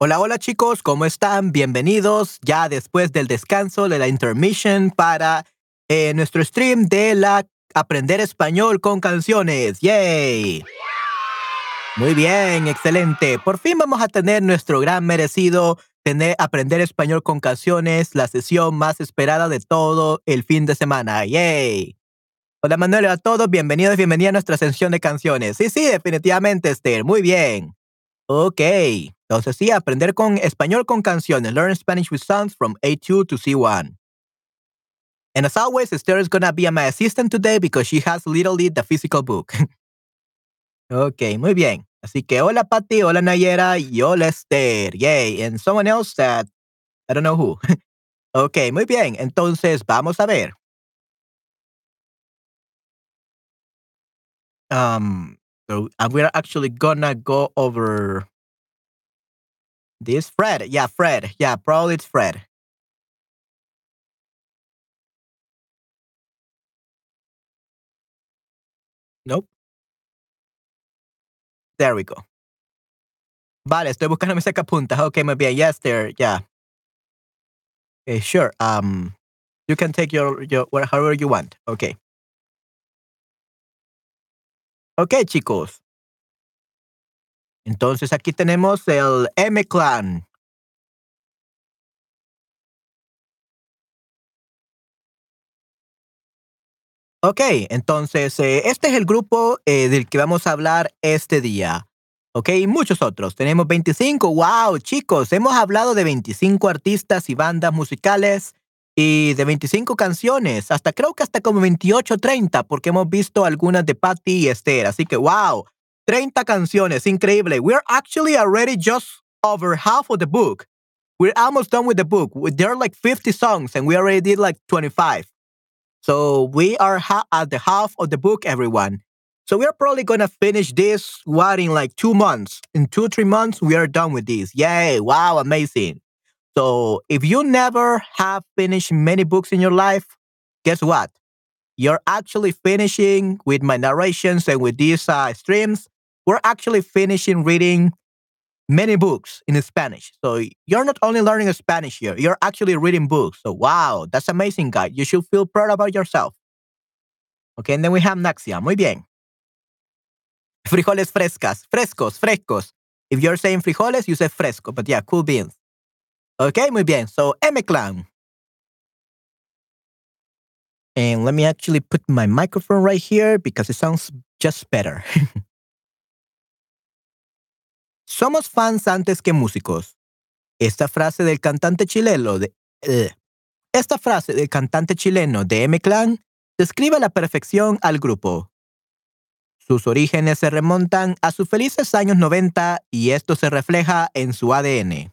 Hola, hola chicos, ¿cómo están? Bienvenidos ya después del descanso de la intermission para eh, nuestro stream de la Aprender Español con Canciones. ¡Yay! Muy bien, excelente. Por fin vamos a tener nuestro gran merecido tener Aprender Español con Canciones, la sesión más esperada de todo el fin de semana. ¡Yay! Hola Manuel, a todos, bienvenidos, bienvenida a nuestra sesión de canciones. Sí, sí, definitivamente, Esther. Muy bien. Ok, entonces sí, aprender con español con canciones. Learn Spanish with songs from A2 to C1. And as always, Esther is going to be my assistant today because she has literally the physical book. ok, muy bien. Así que hola Patty, hola Nayera y hola Esther. Yay. And someone else that I don't know who. ok, muy bien. Entonces vamos a ver. Um, so we're actually gonna go over this Fred. Yeah, Fred. Yeah, probably it's Fred. Nope. There we go. Vale, estoy buscando mis sacapuntas. Okay, muy bien. Yes, there. Yeah. Okay, sure. Um, you can take your your however you want. Okay. Okay, chicos. Entonces aquí tenemos el M-Clan. Ok, entonces eh, este es el grupo eh, del que vamos a hablar este día. Ok, y muchos otros. Tenemos 25. ¡Wow, chicos! Hemos hablado de 25 artistas y bandas musicales y de 25 canciones. Hasta creo que hasta como 28 30, porque hemos visto algunas de Patty y Esther. Así que, wow, 30 canciones, increíble. We're actually already just over half of the book. We're almost done with the book. There are like 50 songs and we already did like 25. So we are at the half of the book, everyone. So we're probably going to finish this what in like two months. In two, three months, we are done with this. Yay. Wow. Amazing. So if you never have finished many books in your life, guess what? You're actually finishing with my narrations and with these uh, streams we're actually finishing reading many books in Spanish. So you're not only learning Spanish here, you're actually reading books. So wow, that's amazing, guy. You should feel proud about yourself. Okay, and then we have Naxia. Muy bien. Frijoles frescas, frescos, frescos. If you're saying frijoles, you say fresco, but yeah, cool beans. Okay, muy bien. So M Clan. And let me actually put my microphone right here because it sounds just better. Somos fans antes que músicos. Esta frase del cantante chileno de uh, esta frase del cantante chileno de M Clan describe a la perfección al grupo. Sus orígenes se remontan a sus felices años 90 y esto se refleja en su ADN.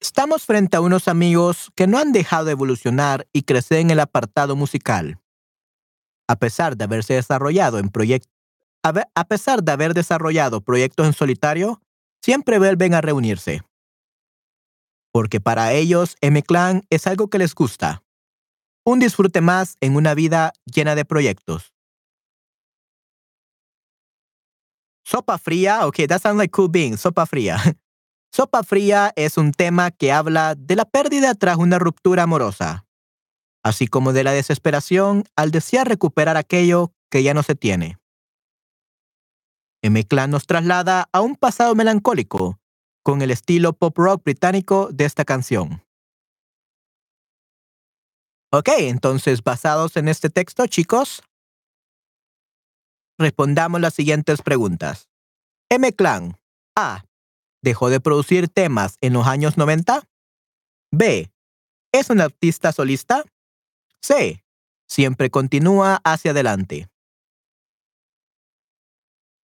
Estamos frente a unos amigos que no han dejado de evolucionar y crecer en el apartado musical a pesar de haberse desarrollado en proyectos a pesar de haber desarrollado proyectos en solitario, siempre vuelven a reunirse. Porque para ellos M-Clan es algo que les gusta. Un disfrute más en una vida llena de proyectos. Sopa fría, ok, that sounds like cool beans, sopa fría. Sopa fría es un tema que habla de la pérdida tras una ruptura amorosa así como de la desesperación al desear recuperar aquello que ya no se tiene. M-Clan nos traslada a un pasado melancólico con el estilo pop rock británico de esta canción. Ok, entonces basados en este texto, chicos, respondamos las siguientes preguntas. M-Clan A. ¿Dejó de producir temas en los años 90? B. ¿Es un artista solista? C. Siempre continúa hacia adelante.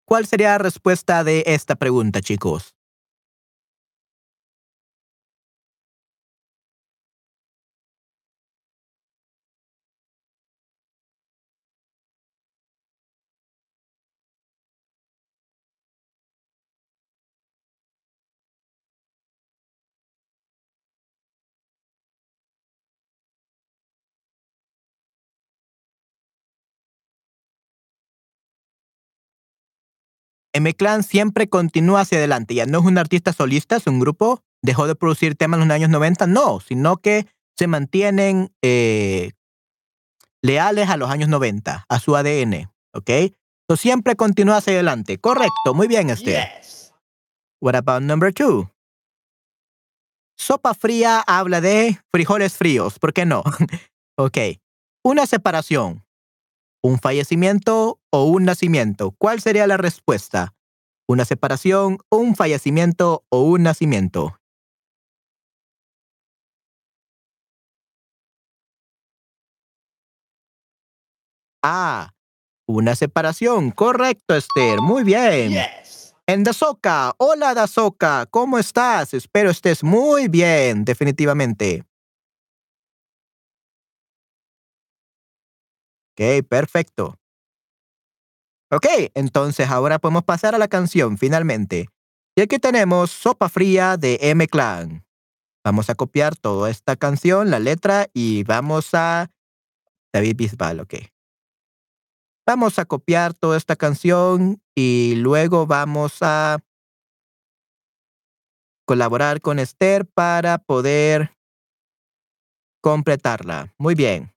¿Cuál sería la respuesta de esta pregunta, chicos? M-Clan siempre continúa hacia adelante. Ya no es un artista solista, es un grupo. Dejó de producir temas en los años 90, no, sino que se mantienen eh, leales a los años 90, a su ADN, ¿ok? So, siempre continúa hacia adelante. Correcto, muy bien, Esther. Yes. What about number two? Sopa fría habla de frijoles fríos, ¿por qué no? ok. Una separación, un fallecimiento o un nacimiento. ¿Cuál sería la respuesta? ¿Una separación, un fallecimiento o un nacimiento? Ah, una separación. Correcto, Esther. Muy bien. Yes. En Dazoka, hola Dazoka, ¿cómo estás? Espero estés muy bien, definitivamente. Ok, perfecto. Ok, entonces ahora podemos pasar a la canción, finalmente. Y aquí tenemos Sopa Fría de M-Clan. Vamos a copiar toda esta canción, la letra, y vamos a... David Bisbal, ok. Vamos a copiar toda esta canción y luego vamos a colaborar con Esther para poder completarla. Muy bien.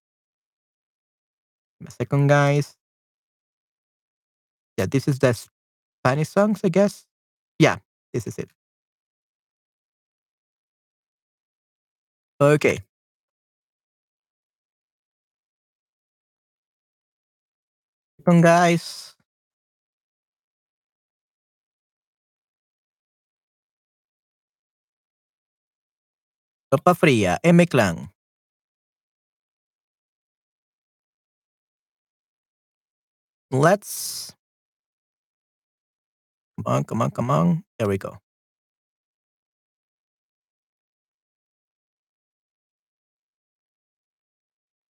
A second, guys. Yeah, this is the Spanish songs, I guess. Yeah, this is it. Okay. Second, guys. Sopa fría, M-Clan. Let's. Come on, come on, come on. There we go.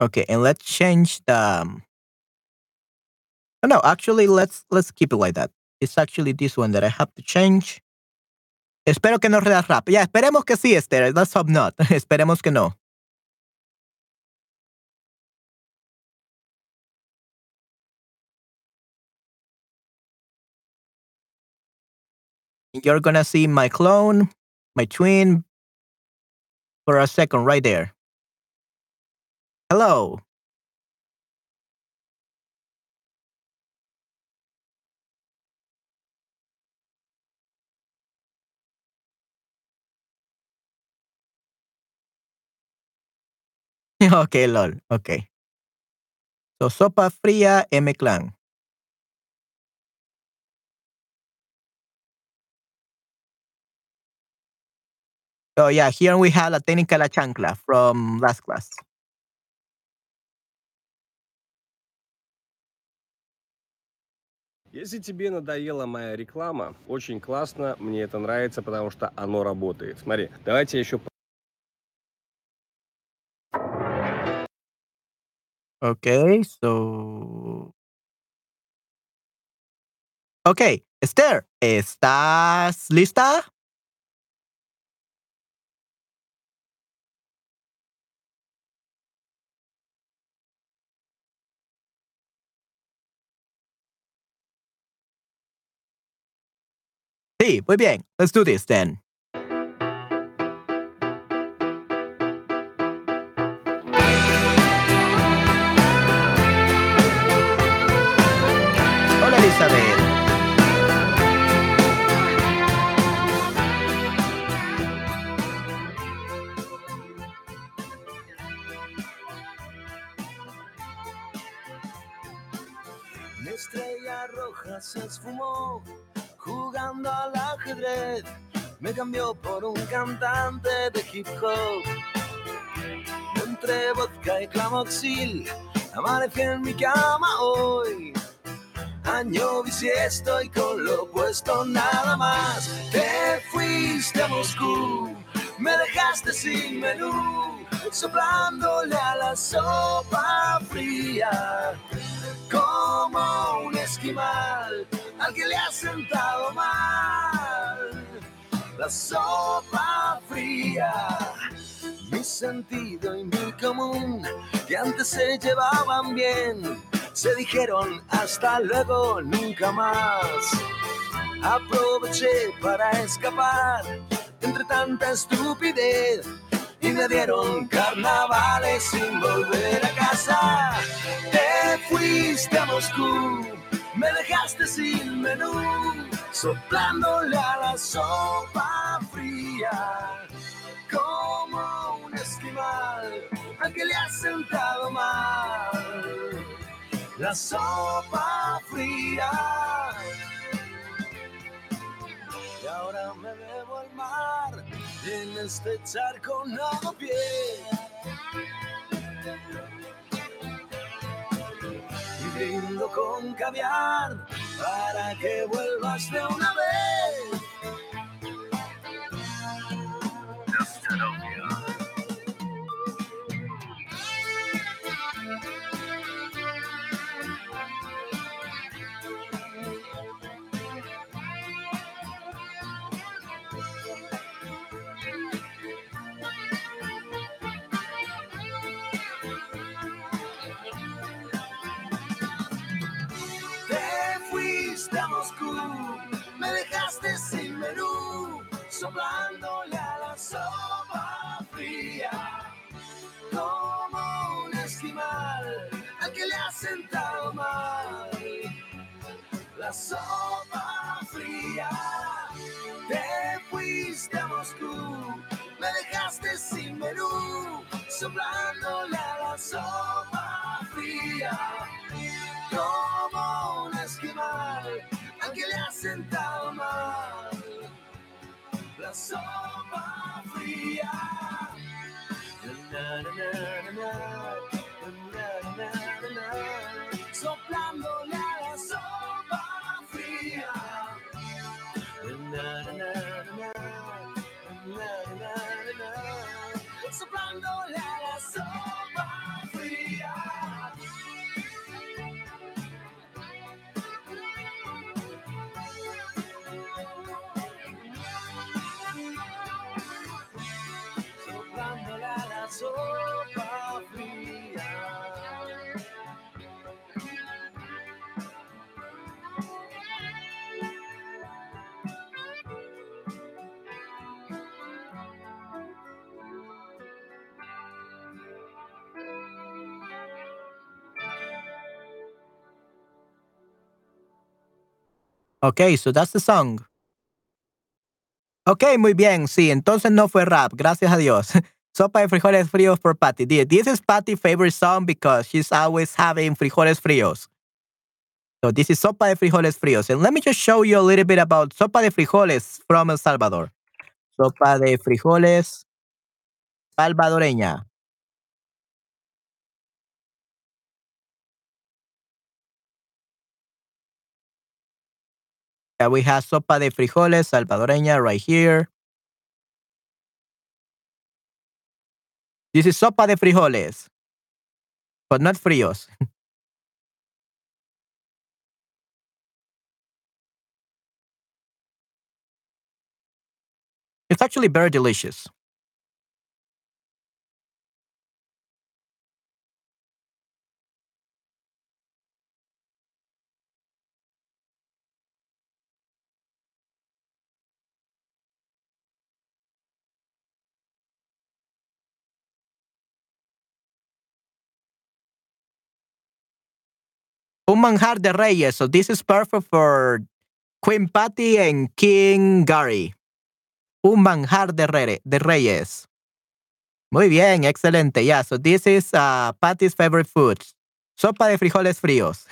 Okay, and let's change the. Oh, no, actually, let's let's keep it like that. It's actually this one that I have to change. Espero que no sea rap. Ya, esperemos que sí, Esther. Let's hope not. esperemos que no. You're gonna see my clone, my twin, for a second right there. Hello. ok, lol. Ok. So, sopa fría M Clan. Oh, yeah, here we have La Técnica La Chancla from last class. Если тебе надоела моя реклама, очень классно, мне это нравится, потому что оно работает. Смотри, давайте я еще Okay, so. Ok, Esther, ¿estás lista? Sí, muy bien. Let's do this then. Hola Elizabeth. Estrella roja se esfumó jugando al Me cambió por un cantante de hip hop. Entre vodka y clamoxil, amanecí en mi cama hoy. Año bisiesto y con lo opuesto nada más. Te fuiste a Moscú, me dejaste sin menú, soplándole a la sopa fría como un esquimal al que le ha sentado mal la sopa fría. Mi sentido y mi común, que antes se llevaban bien, se dijeron hasta luego, nunca más. Aproveché para escapar entre tanta estupidez y me dieron carnavales sin volver a casa. Te fuiste a Moscú, me dejaste sin menú, soplándole a la sopa fría. Como un esquimal al que le ha sentado mal la sopa fría. Y ahora me bebo al mar en este charco no pie. Y brindo con caviar para que vuelvas de una vez. Soplándole a la sopa fría. Como un esquimal al que le ha sentado mal la sopa fría. Te fuiste a Moscú, me dejaste sin menú, soplándole a la sopa fría como un esquimal al que le ha sentado mal la sopa fría. Na, na, na, Okay, so that's the song. Ok, muy bien, sí, entonces no fue rap, gracias a Dios. Sopa de frijoles fríos por Patty. This is Patty's favorite song because she's always having frijoles fríos. So this is sopa de frijoles fríos. And let me just show you a little bit about sopa de frijoles from El Salvador. Sopa de frijoles salvadoreña. Yeah, we have sopa de frijoles salvadoreña right here. This is sopa de frijoles, but not fríos. It's actually very delicious. Un manjar de reyes. So this is perfect for Queen Patty and King Gary. Un manjar de, re- de reyes. Muy bien, excelente. Yeah, so this is uh, Patty's favorite food. Sopa de frijoles fríos.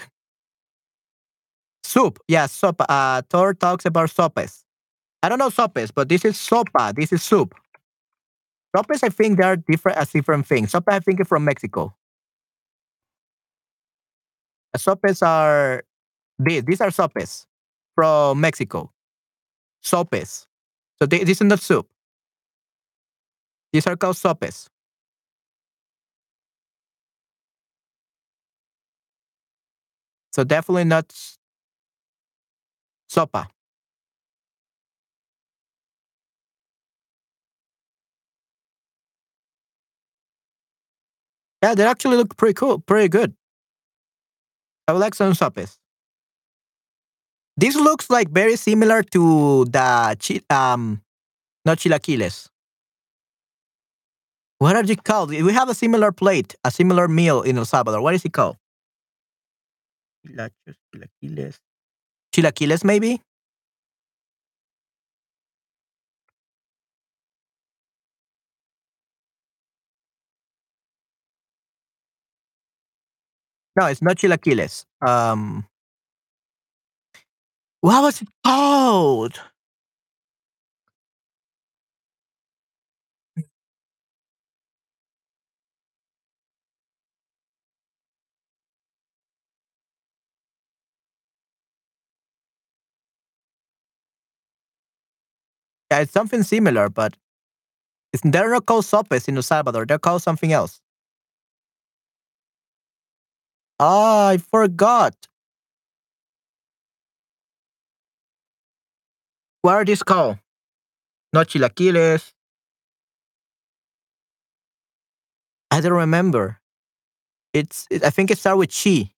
Soup. Yeah, sopa. Uh, Thor talks about sopes. I don't know sopes, but this is sopa. This is soup. Sopes, I think they are different as different things. Sopa, I think, is from Mexico. Sopes are these. These are sopes from Mexico. Sopes. So they, this is not soup. These are called sopes. So definitely not sopa. Yeah, they actually look pretty cool, pretty good. I would like some sopes. This looks like very similar to the chi- um, not chilaquiles. What are they called? We have a similar plate, a similar meal in El Salvador. What is it called? Chilachos, chilaquiles. Chilaquiles, maybe? No, it's not chilaquiles. Um, what was it called? Yeah, it's something similar, but it's, they're not called sopes in El Salvador. They're called something else. Ah, I forgot. What are these called? Not chilaquiles. I don't remember. It's. It, I think it starts with chi.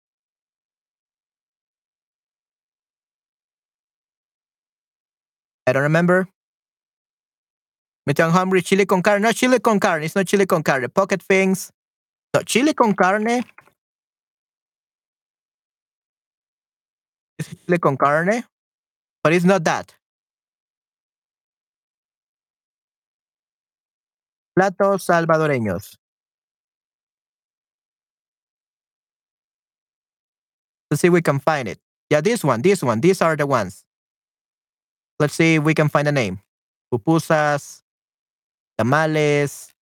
I don't remember. Me I'm hungry. Chili con carne. No chili con carne. It's not chili con carne. Pocket things. No, chili con carne. It's chili con carne, but it's not that. Platos salvadoreños. Let's see if we can find it. Yeah, this one, this one. These are the ones. Let's see if we can find a name. Pupusas, tamales,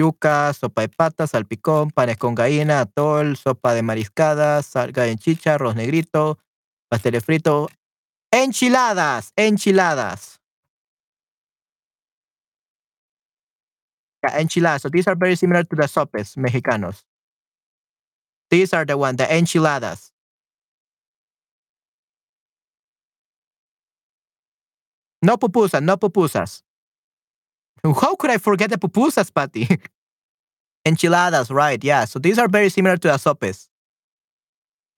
yuca, sopa de pata, salpicón, panes con gallina, atol, sopa de mariscadas, salga en chicha, arroz negrito, pasteles frito, enchiladas, enchiladas. Enchiladas. So these are very similar to the sopes mexicanos. These are the one, the enchiladas. No pupusas, no pupusas. How could I forget the pupusas, Patty? Enchiladas, right? Yeah. So these are very similar to the sopes.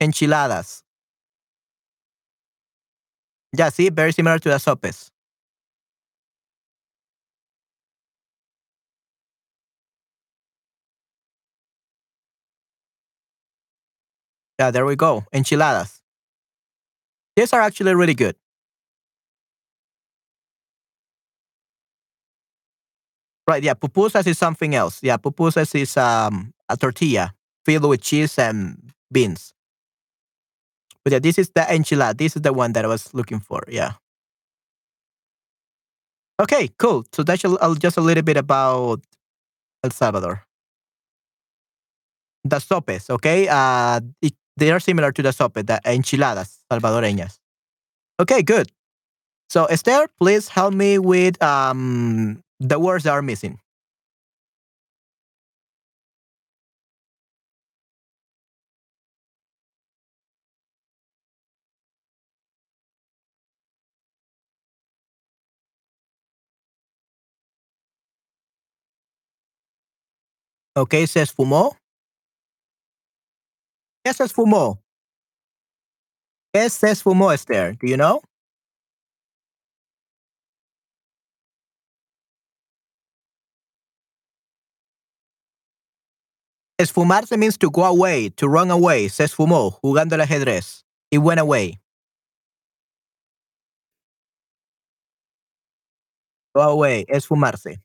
Enchiladas. Yeah, see, very similar to the sopes. Yeah, there we go. Enchiladas. These are actually really good. Right, yeah, pupusas is something else. Yeah, pupusas is um, a tortilla filled with cheese and beans. But yeah, this is the enchilada. This is the one that I was looking for. Yeah. Okay, cool. So that's just a little bit about El Salvador. The sopes, okay? Uh, it, they are similar to the sope, the enchiladas salvadoreñas. Okay, good. So Esther, please help me with um, the words are missing. Okay, se esfumó. ¿Qué se esfumó? ¿Qué se esfumó, Esther? Do you know? Esfumarse means to go away, to run away. Se esfumó jugando al ajedrez. It went away. Go away. Esfumarse.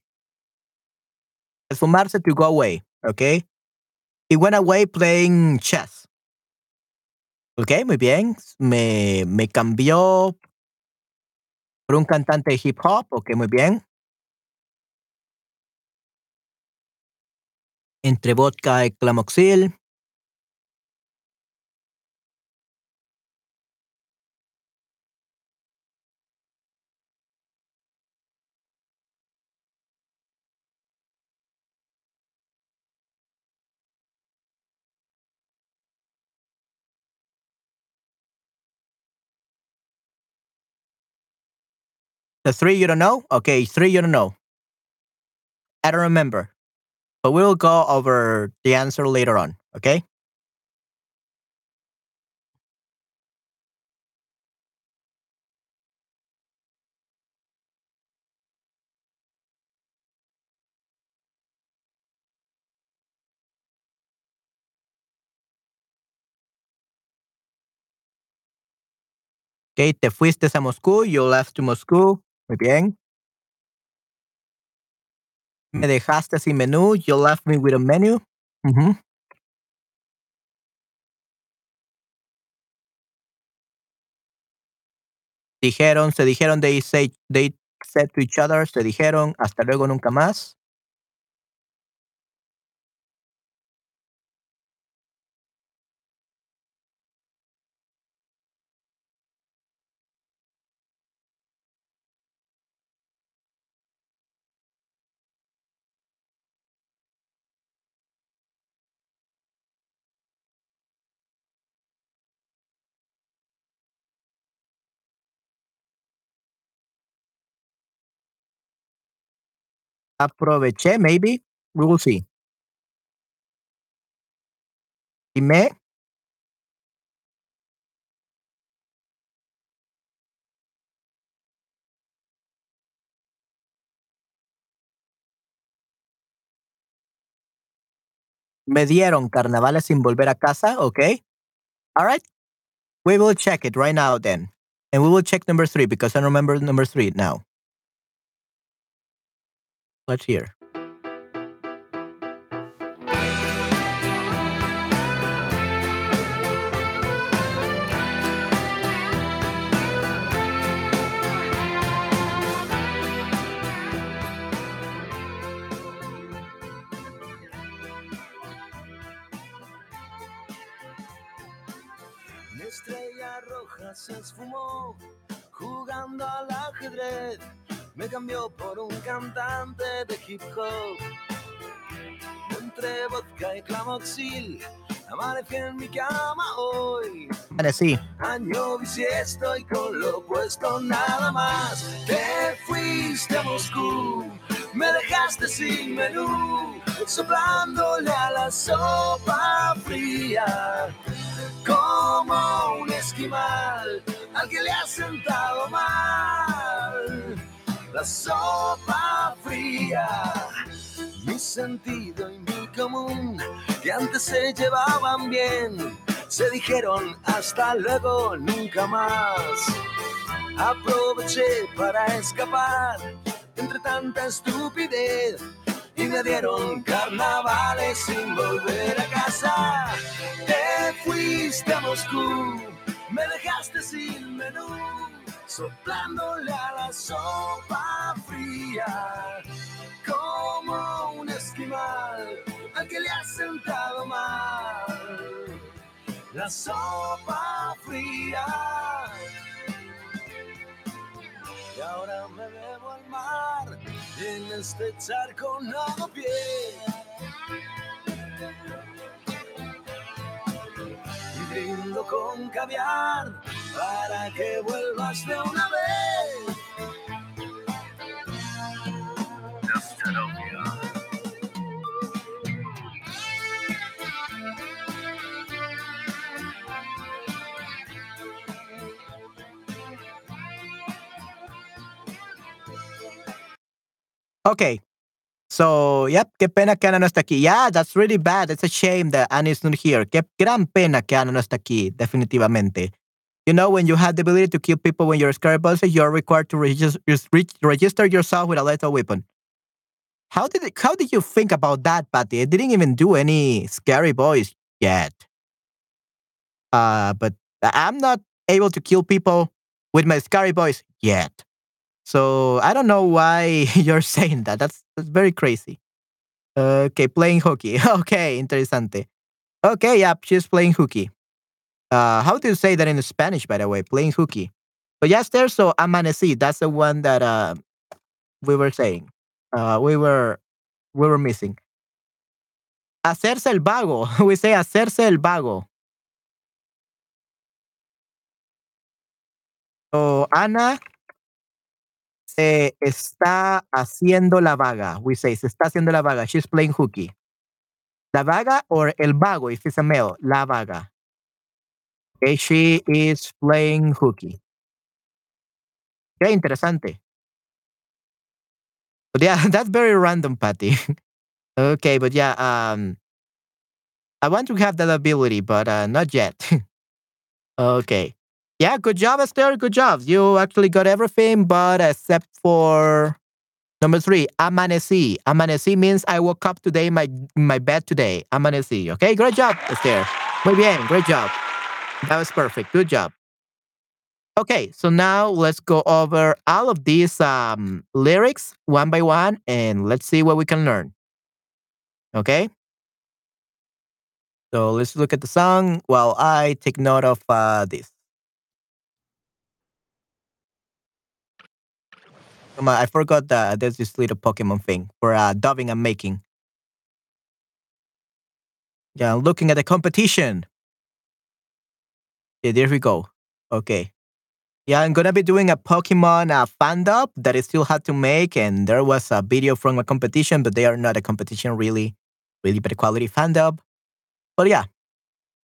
Esfumarse to go away. Okay. It went away playing chess. Ok, muy bien. Me, me cambió por un cantante de hip hop. Ok, muy bien. Entre vodka y clamoxil. The three you don't know? Okay, three you don't know. I don't remember but we'll go over the answer later on, okay? Ok, te fuiste a Moscú, you left to Moscú. Muy bien. Me dejaste sin menú. You left me with a menu. Dijeron, se dijeron, they say, they said to each other, se dijeron, hasta luego, nunca más. Aproveché, maybe. We will see. Y me, me dieron carnavales sin volver a casa, okay? All right. We will check it right now then. And we will check number three because I remember number three now. Let's hear. Estrella roja se esfumó jugando al ajedrez. Me cambió por un cantante de hip hop. Entre vodka y clamoxil, amanecí en mi cama hoy. Vale, sí. Año si estoy con lo puesto nada más. Te fuiste a Moscú, me dejaste sin menú, soplándole a la sopa fría. Como un esquimal al que le ha sentado mal la sopa fría. Mi sentido y mi común, que antes se llevaban bien, se dijeron hasta luego, nunca más. Aproveché para escapar entre tanta estupidez y me dieron carnavales sin volver a casa. Te fuiste a Moscú, me dejaste sin menú, soplándole a la sopa fría, como un esquimal al que le ha sentado mal la sopa fría. Y ahora me bebo al mar en este charco no pie. Y brindo con caviar para que vuelvas de una vez. Okay. So, yep, qué pena que Ana no está aquí. Yeah, that's really bad. It's a shame that Anna is not here. Qué gran pena que Ana no está aquí, definitivamente. You know, when you have the ability to kill people when you're scary person, you're required to regis- register yourself with a lethal weapon. How did it, how did you think about that, Patty? I didn't even do any scary boys yet. Uh, but I'm not able to kill people with my scary boys yet. So I don't know why you're saying that. That's, that's very crazy. Okay, playing hooky. Okay, interesante. Okay, yeah, she's playing hooky. Uh, how do you say that in Spanish, by the way? Playing hooky. But yes, there's so amanecí. That's the one that uh, we were saying. Uh, we were we were missing. Hacerse el vago. We say hacerse el vago. So Ana se está haciendo la vaga. We say se está haciendo la vaga. She's playing hooky. La vaga or el vago if it's a male. La vaga. Okay, she is playing hooky. Qué interesante. But yeah, that's very random, Patty. okay, but yeah, um, I want to have that ability, but uh, not yet. okay. Yeah, good job, Esther. Good job. You actually got everything, but except for number three, amaneci. Amaneci means I woke up today my my bed today. Amaneci. Okay, great job, Esther. Muy bien, great job. That was perfect. Good job. Okay, so now let's go over all of these um, lyrics one by one and let's see what we can learn. Okay? So let's look at the song while I take note of uh, this. Come on, I forgot that there's this little Pokemon thing for uh, dubbing and making. Yeah, looking at the competition. Yeah, there we go. Okay. Yeah, I'm gonna be doing a Pokemon uh, fan dub that I still had to make, and there was a video from a competition, but they are not a competition really, really bad quality fan dub. But yeah.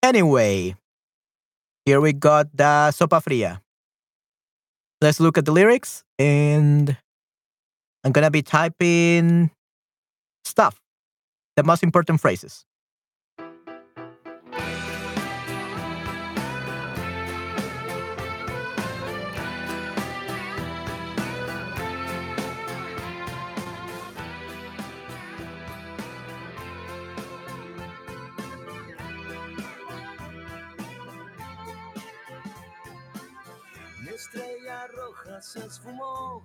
Anyway, here we got the Sopa Fria. Let's look at the lyrics, and I'm gonna be typing stuff, the most important phrases. Se esfumó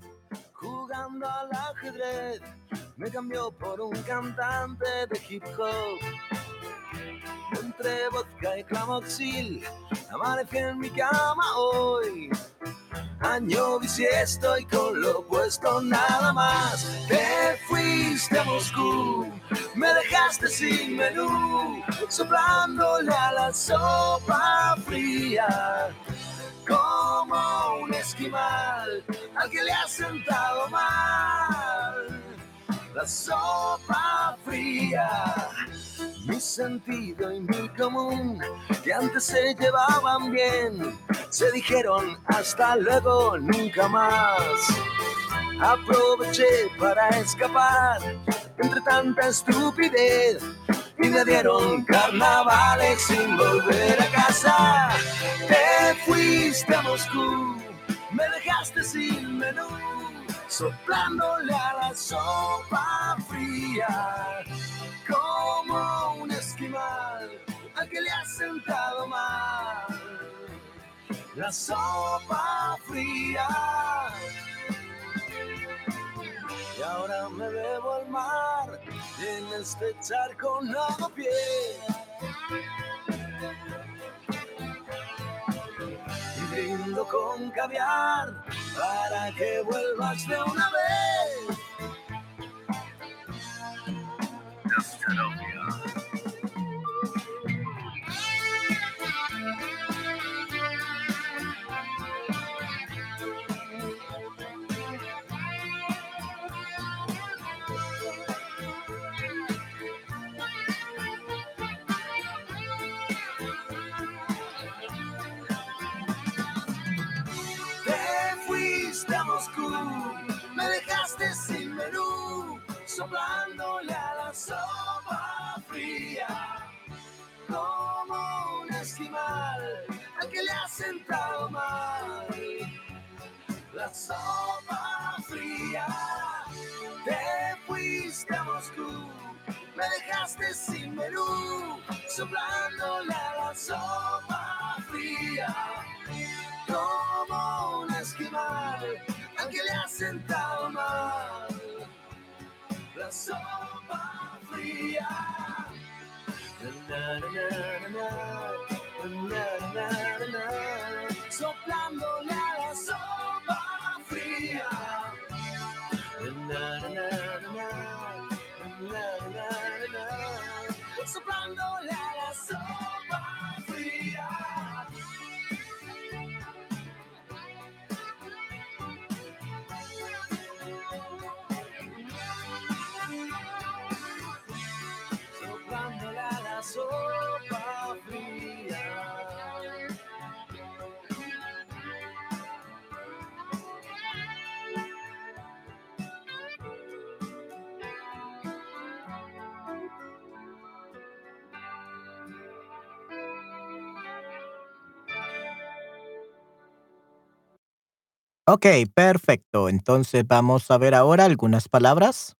jugando al ajedrez. Me cambió por un cantante de hip hop. Entre vodka y clamoxil, amanecí en mi cama hoy. Año si estoy con lo puesto nada más. Te fuiste a Moscú, me dejaste sin menú, soplándole a la sopa fría como un esquimal al que le ha sentado mal la sopa fría. Mi sentido y mi común, que antes se llevaban bien, se dijeron hasta luego, nunca más. Aproveché para escapar entre tanta estupidez y me dieron carnavales sin volver a casa. Te fuiste a Moscú, me dejaste sin menú, soplándole a la sopa fría, como un esquimal al que le ha sentado mal la sopa fría. Y ahora me bebo al mar en este charco no pie. Y brindo con caviar para que vuelvas de una vez. Soplándole a la sopa fría, como un esquimal al que le ha sentado mal la sopa fría. Te fuiste a Moscú, me dejaste sin menú, soplándole a la sopa fría como un esquimal al que le ha sentado mal la sopa fría. Na, na, na, Soplándole a la sopa fría. Soplándole a la sopa Ok, perfecto. Entonces vamos a ver ahora algunas palabras.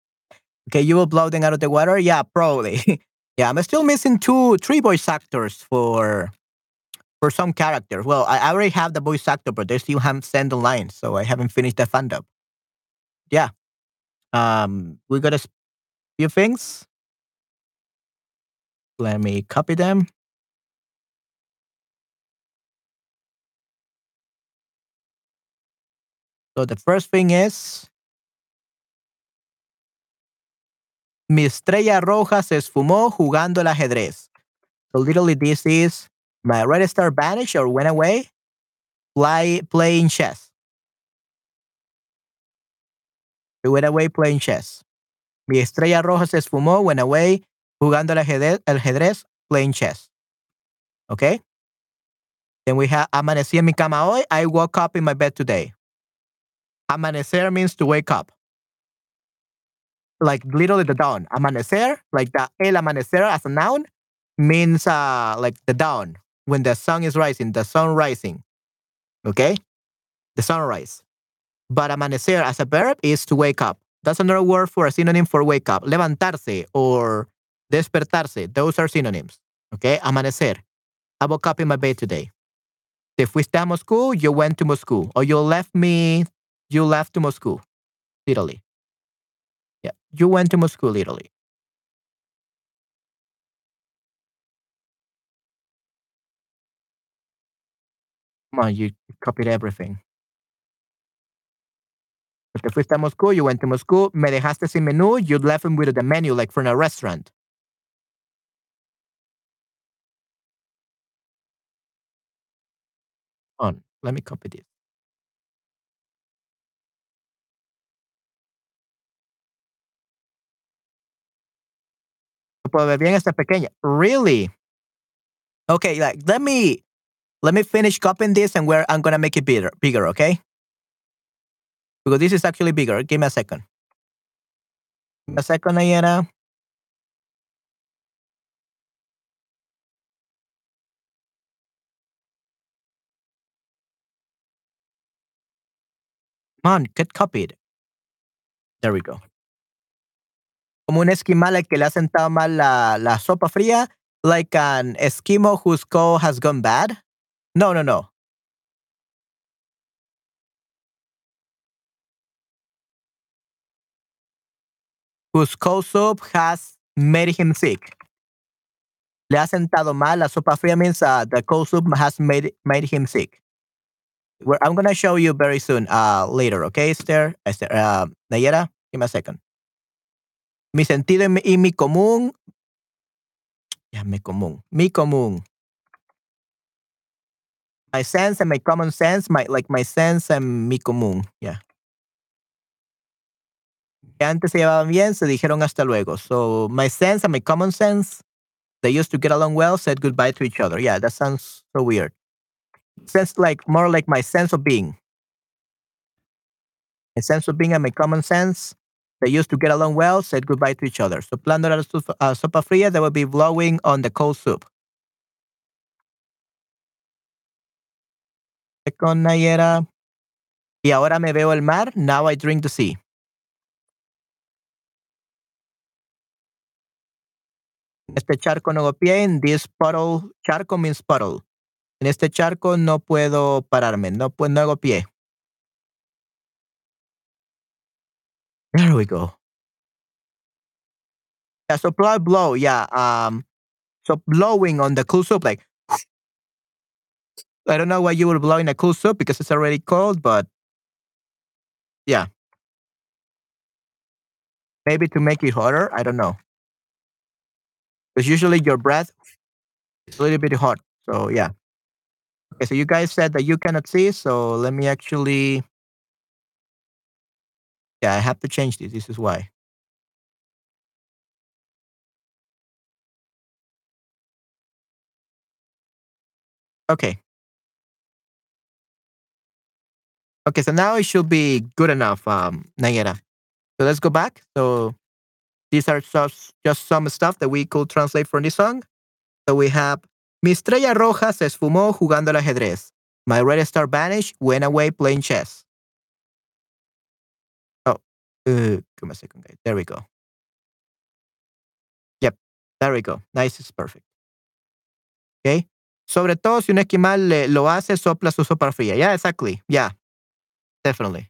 Okay, you will blow them out of the water? Yeah, probably. yeah, I'm still missing two, three voice actors for for some characters. Well, I already have the voice actor, but they still haven't sent the line, so I haven't finished the fund up. Yeah. Um, we got a few things. Let me copy them. So the first thing is Mi estrella roja se esfumó jugando el ajedrez. So literally this is my red star vanished or went away play, playing chess. It went away playing chess. Mi estrella roja se esfumó, went away jugando el ajedrez, el ajedrez playing chess. Okay? Then we have amanecí en mi cama hoy. I woke up in my bed today. Amanecer means to wake up. Like literally the dawn. Amanecer, like the el amanecer as a noun, means uh like the dawn when the sun is rising, the sun rising. Okay? The sunrise. But amanecer as a verb is to wake up. That's another word for a synonym for wake up. Levantarse or despertarse. Those are synonyms. Okay? Amanecer. I woke up in my bed today. Te fuiste a Moscow, you went to Moscow. Or you left me you left to Moscow, Italy. Yeah, you went to Moscow, Italy. Come on, you copied everything. Te fuiste a Moscow, you went to Moscow. Me dejaste sin menú, you left him with the menu like from a restaurant. On, let me copy this. Esta pequeña. Really? Okay, like let me let me finish copying this and where I'm gonna make it bigger, bigger, okay? Because this is actually bigger. Give me a second. A second, Ayana. Come on, get copied. There we go. Como un esquimal al que le ha sentado mal la, la sopa fría, like an Eskimo whose coal has gone bad. No, no, no. Whose cold soup has made him sick. Le ha sentado mal la sopa fría means uh, the cold soup has made made him sick. I'm gonna show you very soon, uh, later, okay, Esther? Esther, uh, Nayera, give me a second. Mi sentido y mi común. Ya, mi común. Mi común. My sense and my common sense, my like my sense and mi común. Yeah. Antes se llevaban bien, se dijeron hasta luego. So my sense and my common sense, they used to get along well, said goodbye to each other. Yeah, that sounds so weird. Sense like more like my sense of being. My sense of being and my common sense they used to get along well, said goodbye to each other. Soplando la uh, sopa fría, they will be blowing on the cold soup. Con Nayera. Y ahora me veo el mar, now I drink the sea. Este charco no pie, in this puddle, charco means puddle. En este charco no puedo pararme, no, pues no hago pie. There we go. Yeah, so blow, blow, yeah. Um, so blowing on the cool soup, like I don't know why you would blow in a cool soup because it's already cold, but yeah. Maybe to make it hotter. I don't know. Because usually your breath is a little bit hot. So yeah. Okay, so you guys said that you cannot see, so let me actually yeah, I have to change this. This is why. Okay. Okay, so now it should be good enough, um, Nayera. So let's go back. So these are just, just some stuff that we could translate from this song. So we have Mi estrella roja se esfumó jugando al ajedrez. My red star vanished, went away playing chess. Give me a second. There we go. Yep, there we go. Nice is perfect. Okay. Sobre todo si un esquimal le- lo hace, sopla su sopa fría. Yeah, exactly. Yeah, definitely.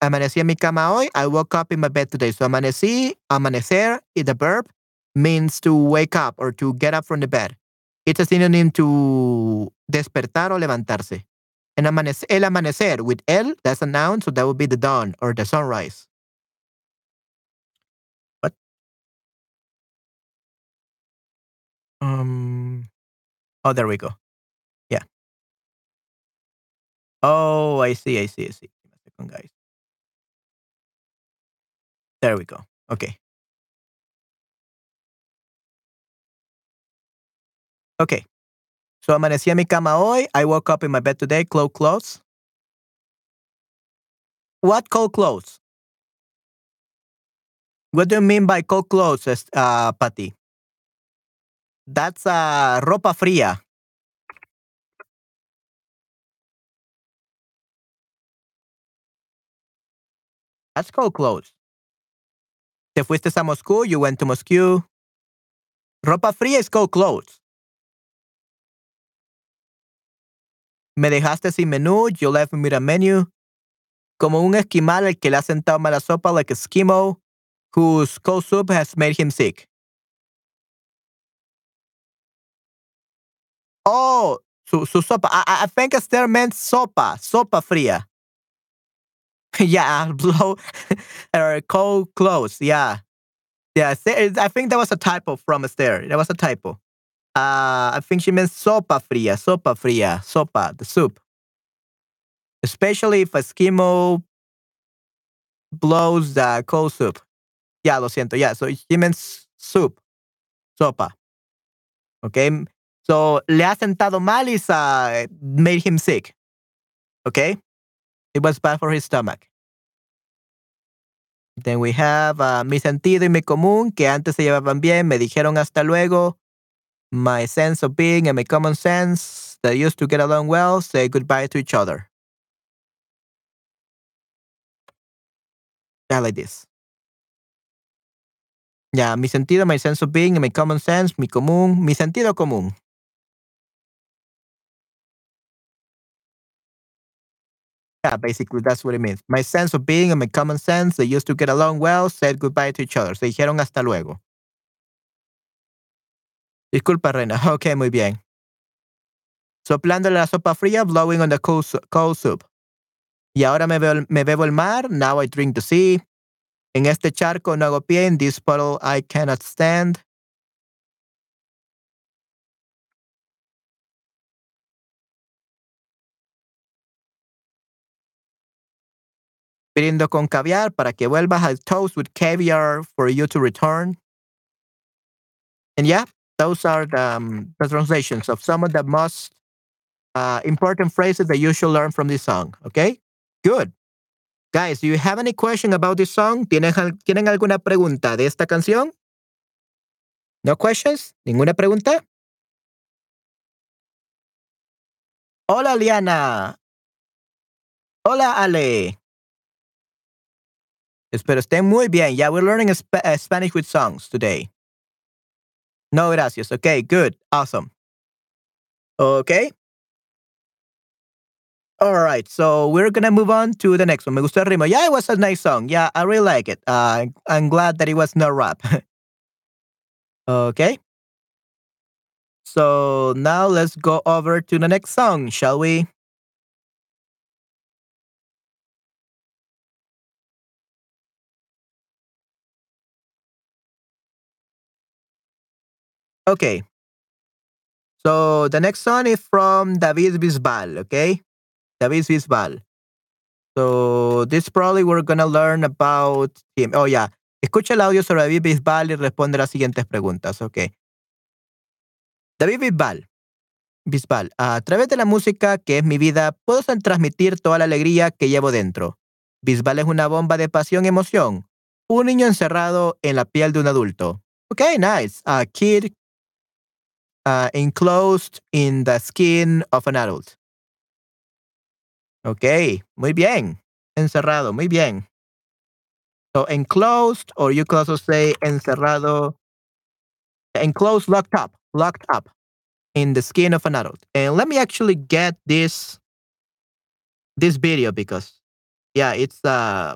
Amanecí en mi cama hoy. I woke up in my bed today. So amanecí, amanecer, is the verb means to wake up or to get up from the bed. It's a synonym to despertar o levantarse. And amanece, el amanecer with el, that's a noun, so that would be the dawn or the sunrise. What? Um. Oh, there we go. Yeah. Oh, I see, I see, I see. Give me a second, guys. There we go. Okay. Okay. So amanecí en mi cama hoy. I woke up in my bed today. Cold clothes. What cold clothes? What do you mean by cold clothes, es- uh, Patty? That's uh, ropa fría. That's cold clothes. Te fuiste a Moscú, you went to Moscow. Ropa fría is cold clothes. Me dejaste sin menú, you left me a menu. Como un esquimal al que le ha sentado mala sopa, like a Eskimo, whose cold soup has made him sick. Oh, su, su sopa. I, I- think Esther meant sopa, sopa fría. yeah, blow or cold clothes. Yeah, yeah. I think that was a typo from Esther. That was a typo. Uh, I think she meant sopa fría, sopa fría, sopa, the soup. Especially if Eskimo blows the cold soup. Yeah, lo siento. Yeah, so she means soup, sopa. Okay, so le ha sentado mal is uh, made him sick. Okay, it was bad for his stomach. Then we have uh, mi sentido y mi común, que antes se llevaban bien, me dijeron hasta luego. My sense of being and my common sense that used to get along well say goodbye to each other. Yeah, like this. Yeah, mi sentido, my sense of being and my common sense, mi común, mi sentido común. Yeah, basically that's what it means. My sense of being and my common sense, they used to get along well, said goodbye to each other. Se dijeron hasta luego. Disculpa, Reina. Ok, muy bien. Soplándole la sopa fría, blowing on the cold, soup. Y ahora me, veo- me bebo el mar, now I drink the sea. En este charco no hago pie, in this puddle I cannot stand. Brindo con caviar para que vuelvas al toast with caviar for you to return. And yeah, those are the, um, the translations of some of the most uh, important phrases that you should learn from this song. Okay, good. Guys, do you have any question about this song? ¿Tienen, ¿Tienen alguna pregunta de esta canción? No questions? ¿Ninguna pregunta? Hola, Liana. Hola, Ale. Espero estén muy bien. Yeah, we're learning uh, Spanish with songs today. No, gracias. Okay, good. Awesome. Okay. All right. So we're to move on to the next one. Me gustó el ritmo. Yeah, it was a nice song. Yeah, I really like it. Uh, I'm glad that it was not rap. okay. So now let's go over to the next song, shall we? Okay. So the next song is from David Bisbal, okay? David Bisbal. So this probably we're gonna learn about him. Oh yeah. Escucha el audio sobre David Bisbal y responde las siguientes preguntas, ok. David Bisbal. Bisbal. A través de la música, que es mi vida, puedo transmitir toda la alegría que llevo dentro. Bisbal es una bomba de pasión y emoción. Un niño encerrado en la piel de un adulto. Okay, nice. A kid uh, enclosed in the skin of an adult. Ok, muy bien. Encerrado, muy bien. So enclosed, or you could also say encerrado. Enclosed, locked up, locked up in the skin of an adult. And let me actually get this this video because yeah, it's uh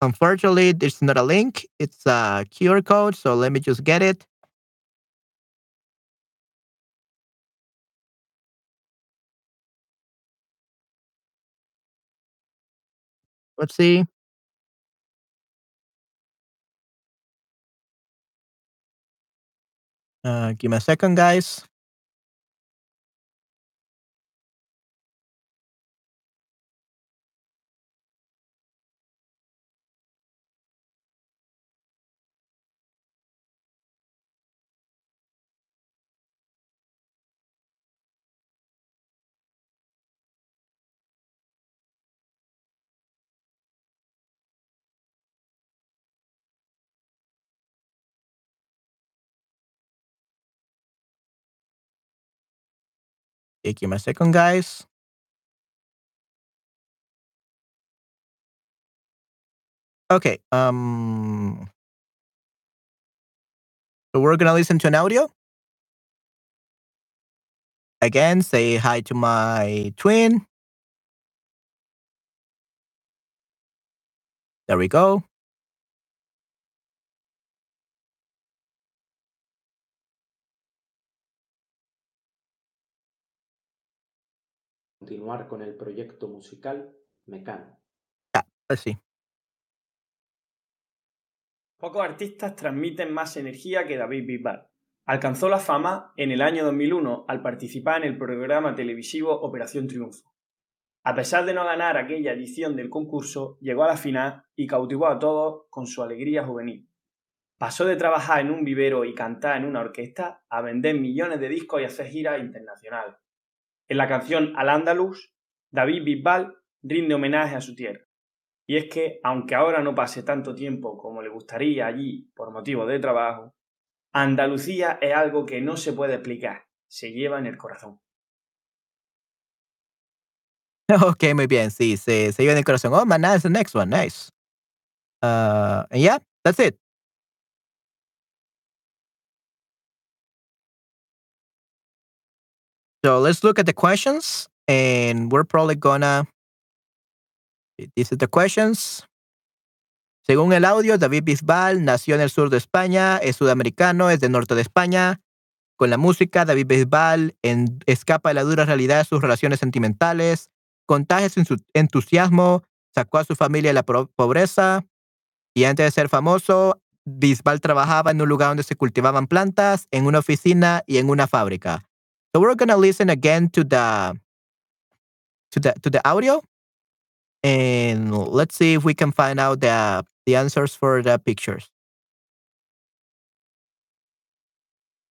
unfortunately there's not a link. It's a QR code. So let me just get it. Let's see. Uh, give me a second, guys. Me a second, guys. Okay. Um. So we're gonna listen to an audio. Again, say hi to my twin. There we go. Continuar con el proyecto musical Mecano. Let's see. Pocos artistas transmiten más energía que David Bisbal. Alcanzó la fama en el año 2001 al participar en el programa televisivo Operación Triunfo. A pesar de no ganar aquella edición del concurso, llegó a la final y cautivó a todos con su alegría juvenil. Pasó de trabajar en un vivero y cantar en una orquesta a vender millones de discos y hacer giras internacionales. En la canción Al Andalus, David Bisbal rinde homenaje a su tierra. Y es que, aunque ahora no pase tanto tiempo como le gustaría allí por motivos de trabajo, Andalucía es algo que no se puede explicar, se lleva en el corazón. Okay, muy bien. Sí, se, se lleva en el corazón. Oh, man, that's the next one. Nice. Uh, yeah, that's it. So let's look at the questions, and we're probably gonna. This is the questions. Según el audio, David Bisbal nació en el sur de España, es sudamericano, es del norte de España. Con la música, David Bisbal en- escapa de la dura realidad de sus relaciones sentimentales, contagia su entusiasmo, sacó a su familia de la pobreza y antes de ser famoso, Bisbal trabajaba en un lugar donde se cultivaban plantas, en una oficina y en una fábrica. So we're gonna listen again to the to the to the audio, and let's see if we can find out the the answers for the pictures.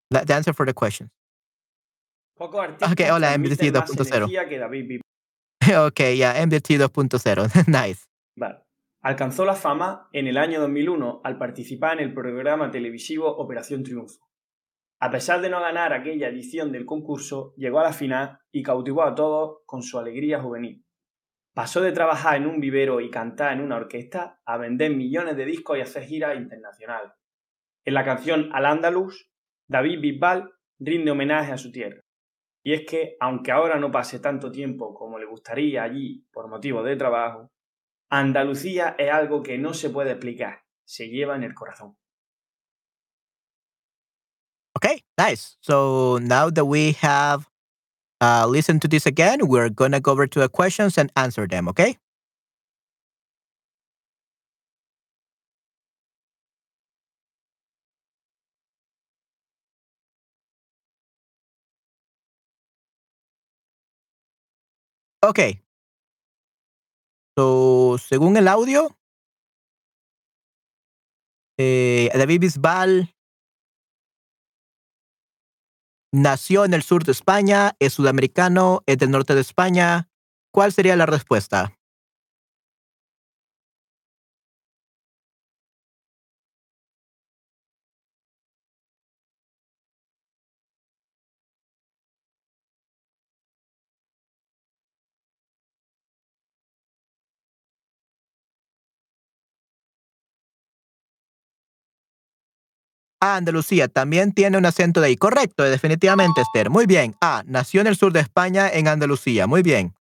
The, the answer for the questions. Pocos artistas Ok, hola, transmiten MBC más 2.0. energía que David Bisbal. okay, yeah, MBT 2.0. nice. Alcanzó la fama en el año 2001 al participar en el programa televisivo Operación Triunfo. A pesar de no ganar aquella edición del concurso, llegó a la final y cautivó a todos con su alegría juvenil. Pasó de trabajar en un vivero y cantar en una orquesta a vender millones de discos y hacer giras internacionales. En la canción Al Andalus, David Bisbal rinde homenaje a su tierra. Y es que, aunque ahora no pase tanto tiempo como le gustaría allí por motivos de trabajo, Andalucía es algo que no se puede explicar, se lleva en el corazón. Okay, nice. So now that we have uh, listened to this again, we're gonna go over to the questions and answer them. Okay. Okay. So, según el audio, eh, David Bisbal nació en el sur de España, es sudamericano, es del norte de España. ¿Cuál sería la respuesta? Ah, Andalucía también tiene un acento de ahí. Correcto, definitivamente, Esther. Muy bien. Ah, nació en el sur de España, en Andalucía. Muy bien.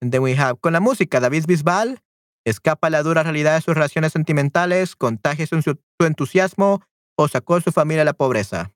Then we have, con la música, David Bisbal escapa la dura realidad de sus relaciones sentimentales, contagia su, su entusiasmo o sacó a su familia a la pobreza.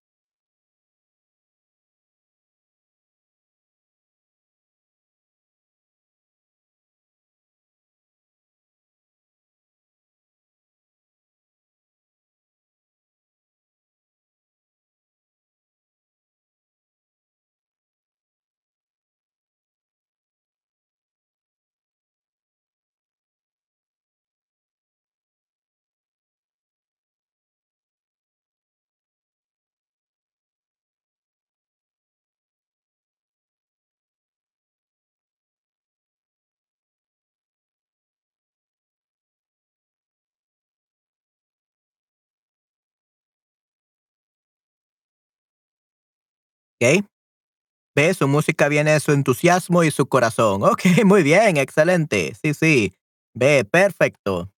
¿Ok? Ve, su música viene de su entusiasmo y su corazón. Ok, muy bien, excelente. Sí, sí. Ve, perfecto.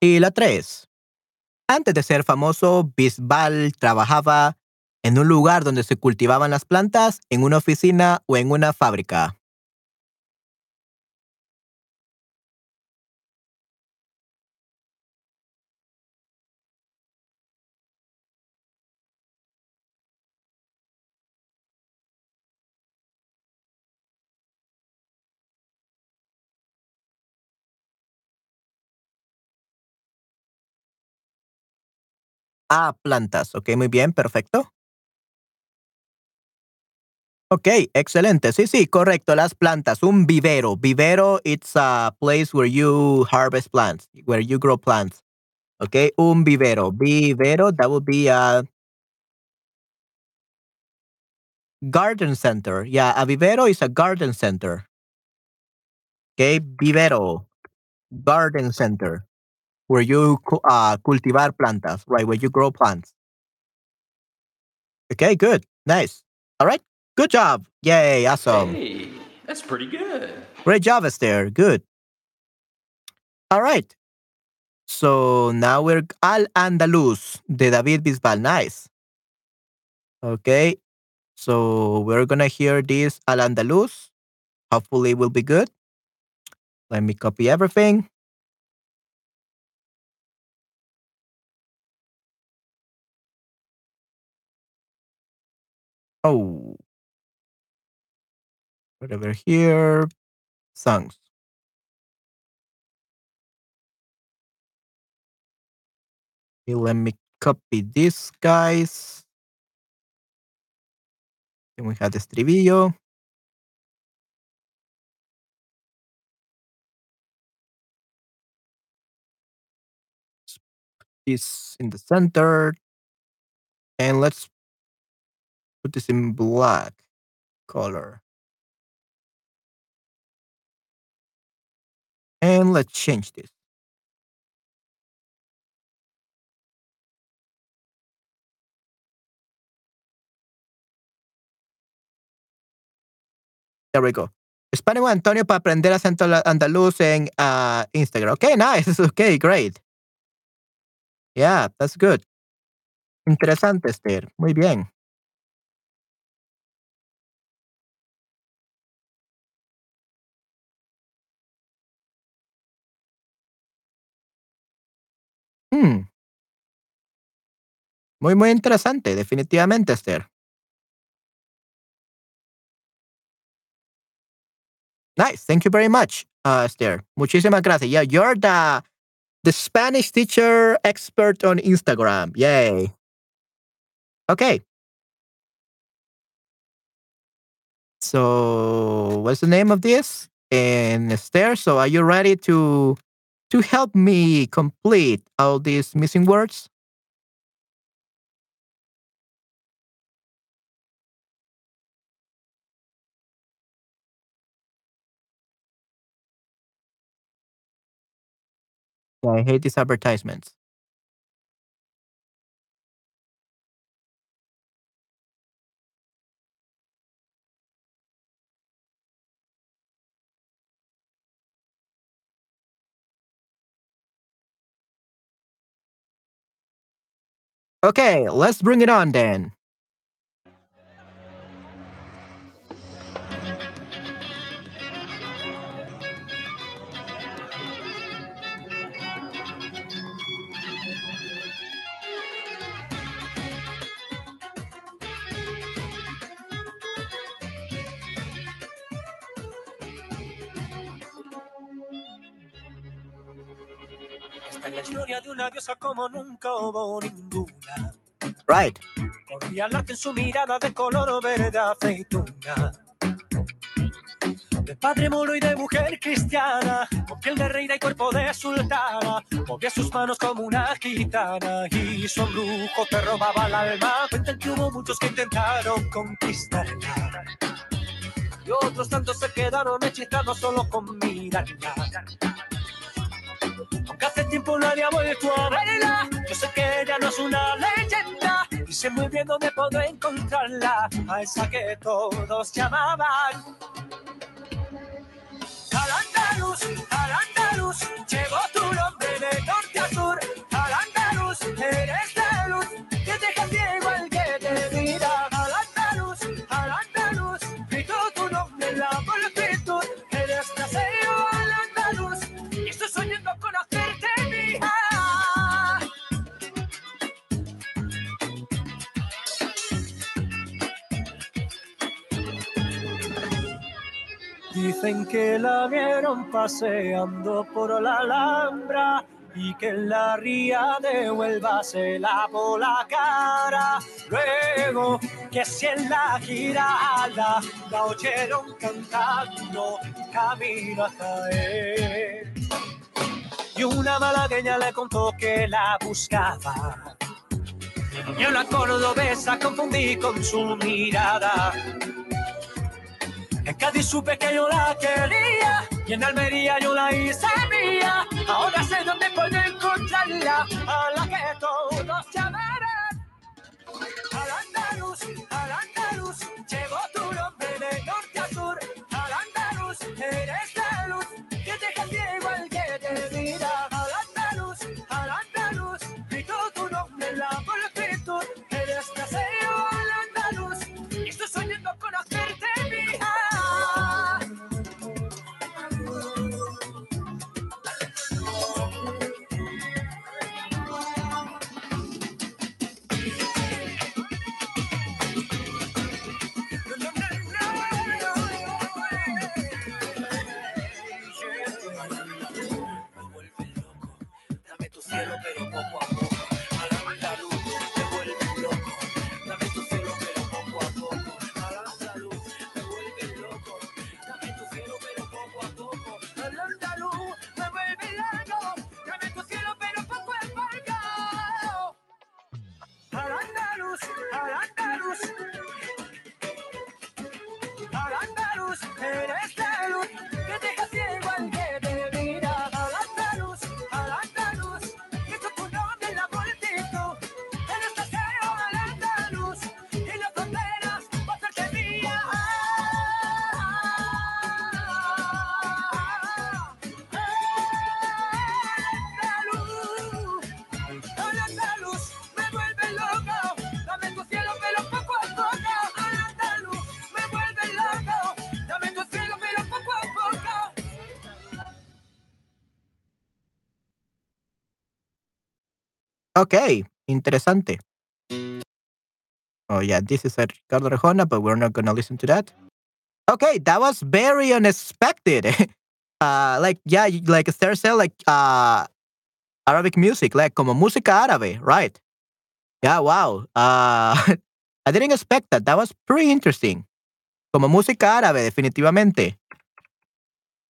Y la tres. Antes de ser famoso, Bisbal trabajaba en un lugar donde se cultivaban las plantas, en una oficina o en una fábrica. Ah, plantas. Ok, muy bien, perfecto. Ok, excelente. Sí, sí, correcto. Las plantas, un vivero. Vivero, it's a place where you harvest plants, where you grow plants. Ok, un vivero. Vivero, that would be a garden center. Yeah, a vivero is a garden center. Ok, vivero, garden center, where you uh, cultivar plantas, right? Where you grow plants. Okay, good. Nice. All right. Good job. Yay, awesome. Hey, that's pretty good. Great job, Esther. Good. All right. So now we're Al Andalus de David Bisbal. Nice. Okay. So we're going to hear this Al Andalus. Hopefully, it will be good. Let me copy everything. Oh. Over here. Songs. Okay, let me copy this, guys. Then we have the estribillo. This in the center. And let's put this in black color. And let's change this. There we go. Hispano Antonio para aprender acento andaluz en ah, Instagram. Okay, nice. Okay, great. Yeah, that's good. Interesante, Esther. Muy bien. Mm. Muy, muy interesante, definitivamente, Esther. Nice. Thank you very much, uh, Esther. Muchísimas gracias. Yeah, you're the the Spanish teacher expert on Instagram. Yay. Okay. So, what's the name of this? And Esther, so are you ready to to help me complete all these missing words? I hate these advertisements. Okay, let's bring it on then. De una diosa como nunca hubo ninguna. Right. Corría el arte en su mirada de color verde aceituna. De padre moro y de mujer cristiana, con piel de reina y cuerpo de sultana, movía sus manos como una gitana y su embrujo te robaba el alma. Cuentan que hubo muchos que intentaron conquistarla y otros tantos se quedaron hechizados solo con mirarla. Aunque hace tiempo nadie ha vuelto a verla, yo sé que ella no es una leyenda y sé muy bien dónde puedo encontrarla, a esa que todos llamaban. Al andaluz, al andaluz, llegó tu nombre de norte a sur. Al andaluz, eres de luz, que deja ciego Dicen que la vieron paseando por la Alhambra y que en la ría de Huelva se lavó la cara. Luego que si en la girada la oyeron cantando camino a caer. Y una malagueña le contó que la buscaba. Yo la cordobesa confundí con su mirada. En Cádiz supe que yo la quería y en Almería yo la hice mía. Ahora sé dónde puedo encontrarla, a la que todos llamarán. Al andaluz, al andaluz, llegó tu nombre de norte a sur. Al andaluz, eres la Okay, interesante. Oh yeah, this is a Ricardo Arjona, but we're not gonna listen to that. Okay, that was very unexpected. uh, like yeah, like Esther said, like uh, Arabic music, like como música árabe, right? Yeah, wow. Uh, I didn't expect that. That was pretty interesting. Como música árabe, definitivamente.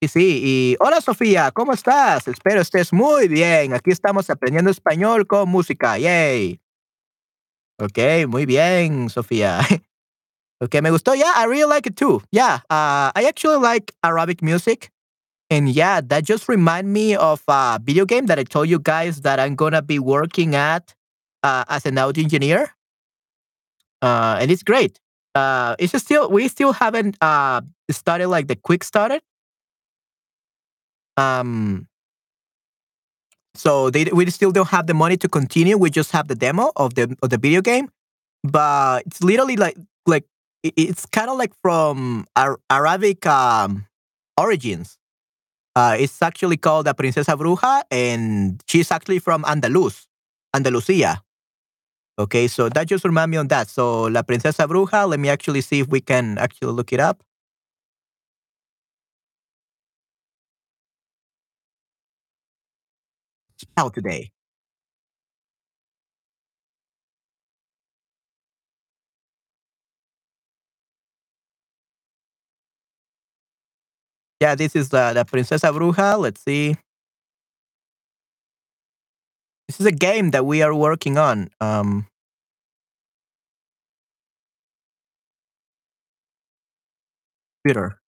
Sí, sí. Y hola Sofía, ¿cómo estás? Espero estés muy bien. Aquí estamos aprendiendo español con música. Yay. Ok, muy bien, Sofía. Ok, me gustó. Yeah, I really like it too. Yeah, uh, I actually like Arabic music. And yeah, that just remind me of a video game that I told you guys that I'm gonna be working at uh, as an audio engineer. Uh, and it's great. Uh, it's still we still haven't uh started like the quick started. Um, so they we still don't have the money to continue. We just have the demo of the of the video game, but it's literally like like it's kind of like from Ar- Arabic um, origins. Uh, it's actually called La Princesa Bruja, and she's actually from Andalus, Andalusia. Okay, so that just remind me on that. So La Princesa Bruja. Let me actually see if we can actually look it up. Today. Yeah, this is the, the Princesa Bruja. Let's see. This is a game that we are working on. Um, computer.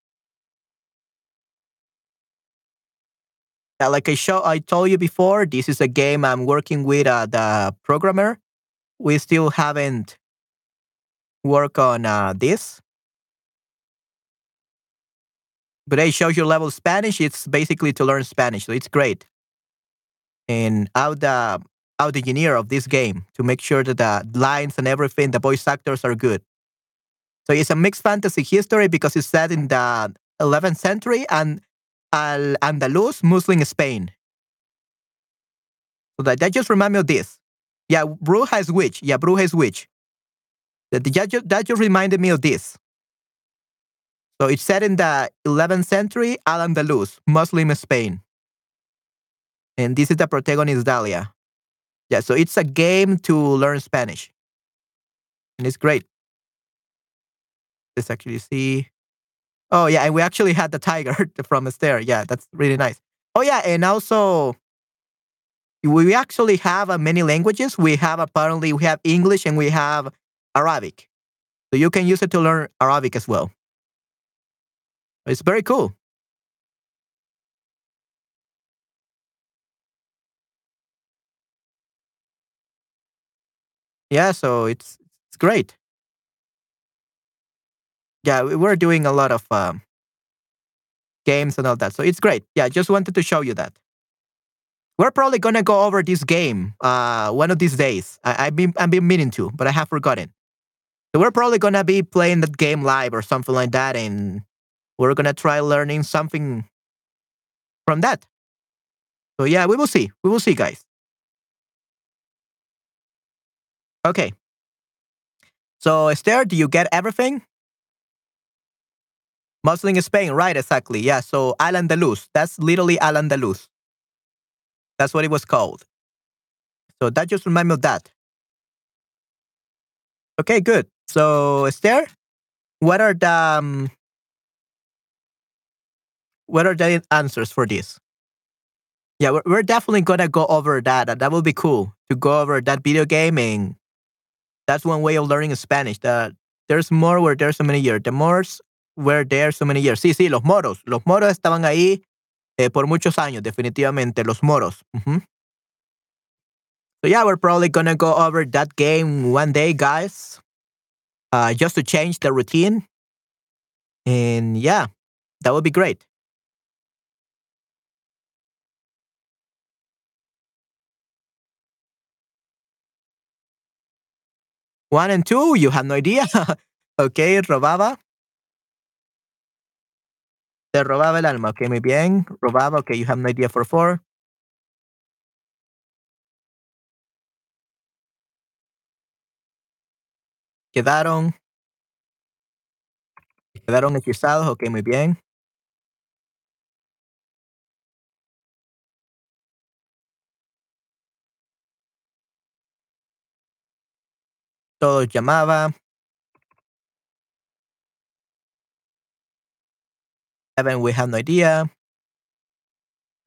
Like I show, I told you before, this is a game I'm working with uh, the programmer. We still haven't worked on uh, this, but it shows your level Spanish. It's basically to learn Spanish, so it's great. And out the out the engineer of this game to make sure that the lines and everything, the voice actors are good. So it's a mixed fantasy history because it's set in the 11th century and Al Andalus, Muslim Spain. So that, that just remind me of this. Yeah, Bruja is witch. Yeah, Bruja is witch. That, that, just, that just reminded me of this. So it's set in the 11th century, Al Andalus, Muslim Spain. And this is the protagonist, Dalia. Yeah, so it's a game to learn Spanish. And it's great. Let's actually see. Oh yeah, and we actually had the tiger from Esther. Yeah, that's really nice. Oh yeah, and also we actually have uh, many languages. We have apparently we have English and we have Arabic, so you can use it to learn Arabic as well. It's very cool. Yeah, so it's it's great. Yeah, we- we're doing a lot of um, games and all that, so it's great. Yeah, just wanted to show you that. We're probably gonna go over this game uh, one of these days. I, I've been I've been meaning to, but I have forgotten. So we're probably gonna be playing that game live or something like that, and we're gonna try learning something from that. So yeah, we will see. We will see, guys. Okay. So Esther, do you get everything? Muslim Spain, right? Exactly. Yeah. So Al Andalus. That's literally Al Andalus. That's what it was called. So that just remind me of that. Okay, good. So Esther, what are the um, what are the answers for this? Yeah, we're, we're definitely gonna go over that. That will be cool to go over that video game, and that's one way of learning Spanish. That there's more where there's so many years. The Moors were there so many years. Sí, sí, los moros. Los moros estaban ahí eh, por muchos años, definitivamente, los moros. So yeah, we're probably gonna go over that game one day, guys. Uh, just to change the routine. And yeah, that would be great. One and two, you have no idea. okay, robaba. Te robaba el alma. Okay, muy bien. Robaba. Okay, you have no idea for four. Quedaron. Quedaron hechizados. Ok, muy bien. Todos llamaba. Seven, we have no idea.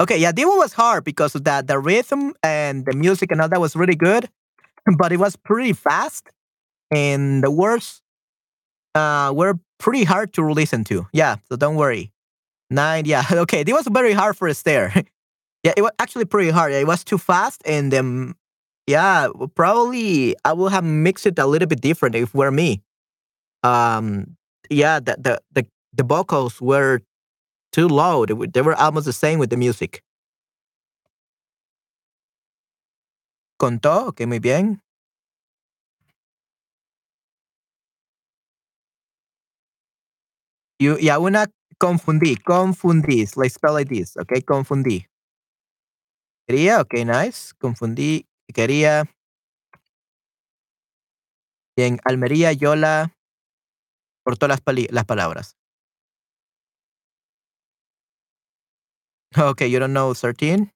Okay, yeah, this one was hard because of that the rhythm and the music and all that was really good, but it was pretty fast, and the words uh were pretty hard to listen to. Yeah, so don't worry. Nine, yeah, okay, this was very hard for us there. yeah, it was actually pretty hard. It was too fast, and then yeah, probably I will have mixed it a little bit different if were me. Um, yeah, the the the, the vocals were too low. They were, they were almost the same with the music. contó. Ok, muy bien. Y, y a una confundí, confundí. Like spell like this, ok, confundí. Quería, ok, nice. Confundí, quería. Y en Almería, Yola cortó las, las palabras. Okay, you don't know 13?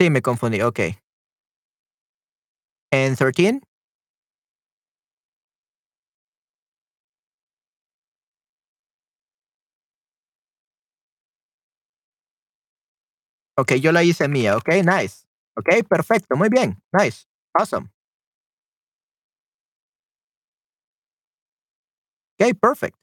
Sí, me confundí, ok. ¿En 13? Ok, yo la hice mía, ok, nice. Ok, perfecto, muy bien, nice, awesome. Ok, perfect.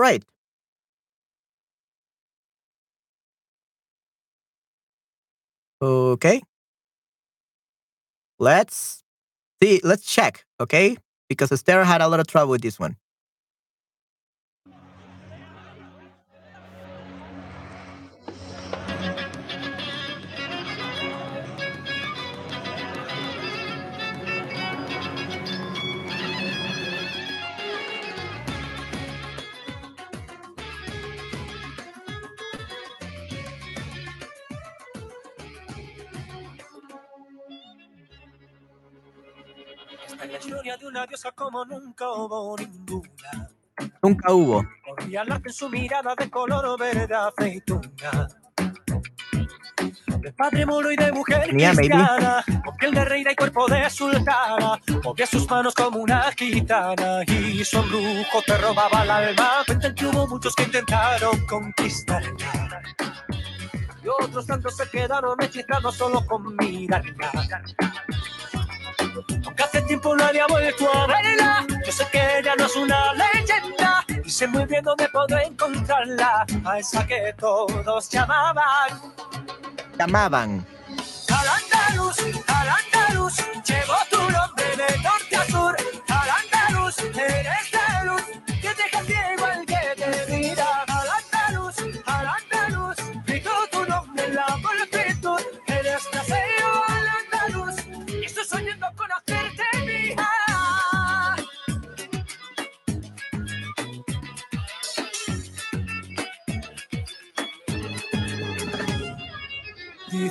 Right. Okay. Let's see, let's check, okay? Because Esther had a lot of trouble with this one. Una diosa como nunca hubo ninguna. Nunca hubo. Corría la en su mirada de color verde aceituna. De padre moro y de mujer maybe. cristiana, con piel de reina y cuerpo de sultana, movía sus manos como una gitana y su embrujo te robaba el alma. Cuentan que hubo muchos que intentaron conquistarla y otros tantos se quedaron hechizados solo con mirarla. Aunque hace tiempo no había vuelto a verla, yo sé que ella no es una leyenda. Y sé muy bien dónde puedo encontrarla, a esa que todos llamaban. Llamaban. Al-Andalus, Al-Andalus, llevo tu nombre de norte a sur. Al-Andalus, eres de luz, que deja ciego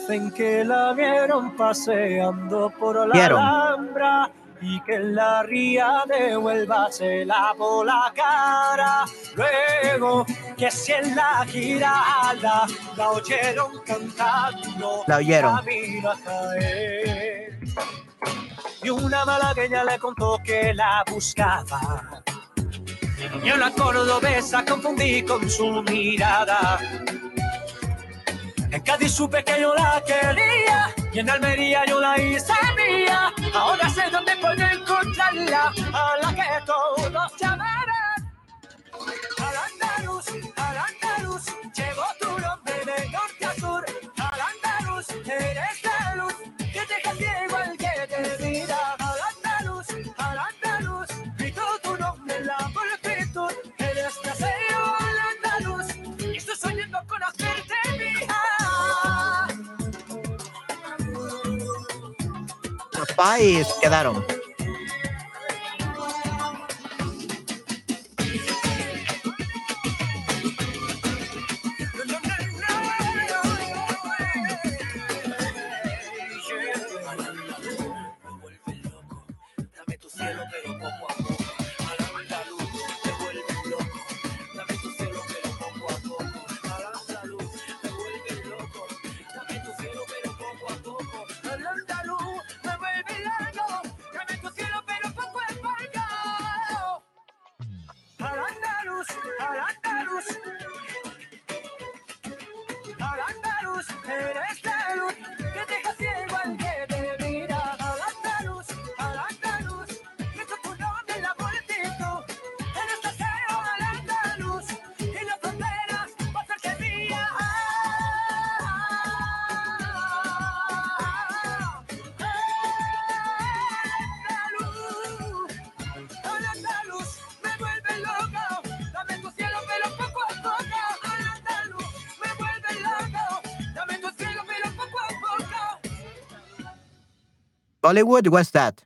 Dicen que la vieron paseando por la Vieron. Alhambra y que en la ría de Huelva se lavó la cara. Luego que si en la giralda la oyeron cantando, La oyeron. camino a caer. Y una malagueña le contó que la buscaba. Yo la cordobesa confundí con su mirada. En Cádiz supe que yo la quería y en Almería yo la hice mía. Ahora sé dónde puedo encontrarla, a la que todos llamarán. Bye. Quedaron. Bollywood, what's that?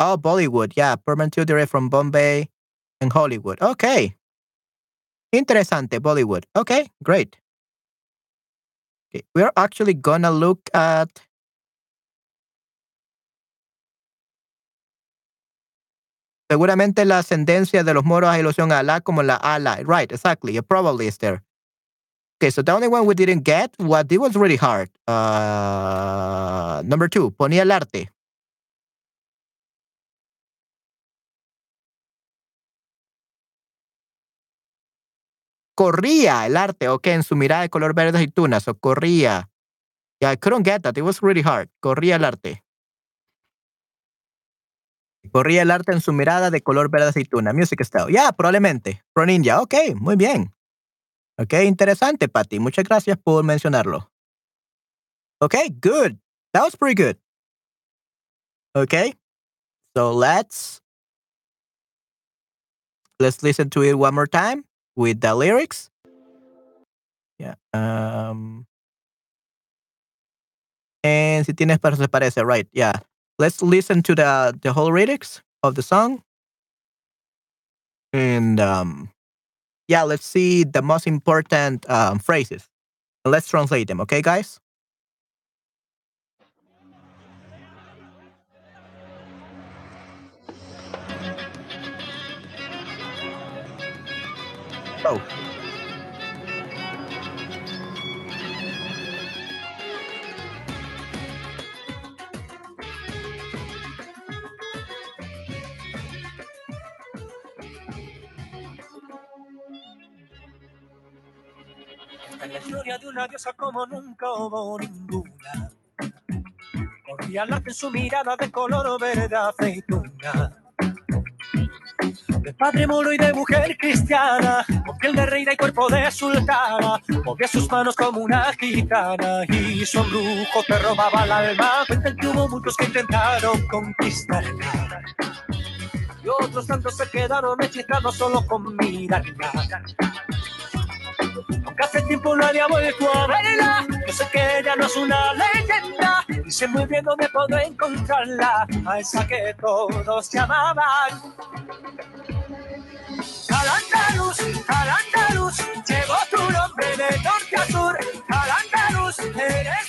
Oh, Bollywood, yeah, Permanent direct from Bombay and Hollywood. Okay. Interesante, Bollywood. Okay, great. Okay, we're actually gonna look at Seguramente la ascendencia de los moros a ilusión a Alá como la ala. Right, exactly. It probably is there. Okay, so the only one we didn't get, what it was really hard. Uh, number two, ponía el arte. Corría el arte, okay, en su mirada de color verde aceituna, so corría. Yeah, I couldn't get that. It was really hard. Corría el arte. Corría el arte en su mirada de color verde aceituna. Music style. Ya, probablemente. Pro Ninja. Ok, muy bien. Ok, interesante, Patty. Muchas gracias por mencionarlo. Ok, good. That was pretty good. Okay. So let's let's listen to it one more time with the lyrics. Yeah. Um and si tienes para se parece, right? Yeah. Let's listen to the the whole lyrics of the song. And um yeah let's see the most important um, phrases. Let's translate them okay guys? Oh La historia de una diosa como nunca hubo ninguna. Corría la en su mirada de color verde aceituna. De padre moro y de mujer cristiana, con piel de reina y cuerpo de sultana, movía sus manos como una gitana y su brujo te robaba el alma. Cuentan que hubo muchos que intentaron conquistarla y otros tantos se quedaron hechizados solo con mirarla. Aunque hace tiempo no había vuelto a verla, yo sé que ella no es una leyenda. Y sé muy bien dónde puedo encontrarla, a esa que todos llamaban. Al andaluz, al andaluz, llevo tu nombre de norte a sur. Al andaluz, eres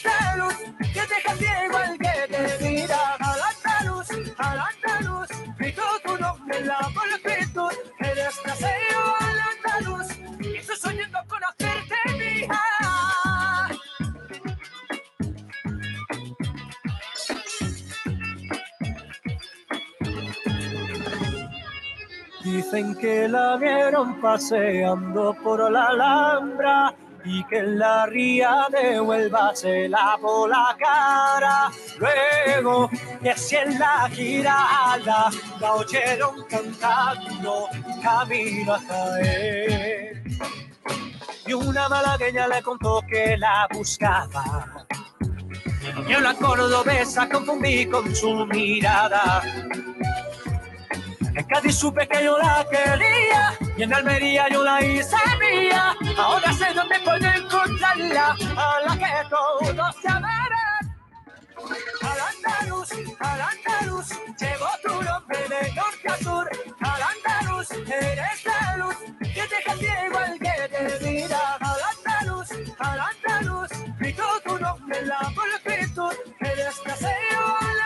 Dicen que la vieron paseando por la Alhambra y que en la ría de Huelva se lavó la cara. Luego que si en la girada la oyeron cantando camino a caer. Y una malagueña le contó que la buscaba. Yo la cordobesa confundí con su mirada. En Cádiz supe que yo la quería y en Almería yo la hice mía. Ahora sé dónde puedo encontrarla, a la que todos llamarán. Al andaluz, al andaluz, llevo tu nombre de norte a sur. Al andaluz, eres la luz, que te cambie igual que te mira. Al andaluz, al andaluz, grito tu nombre en la multitud. Eres casero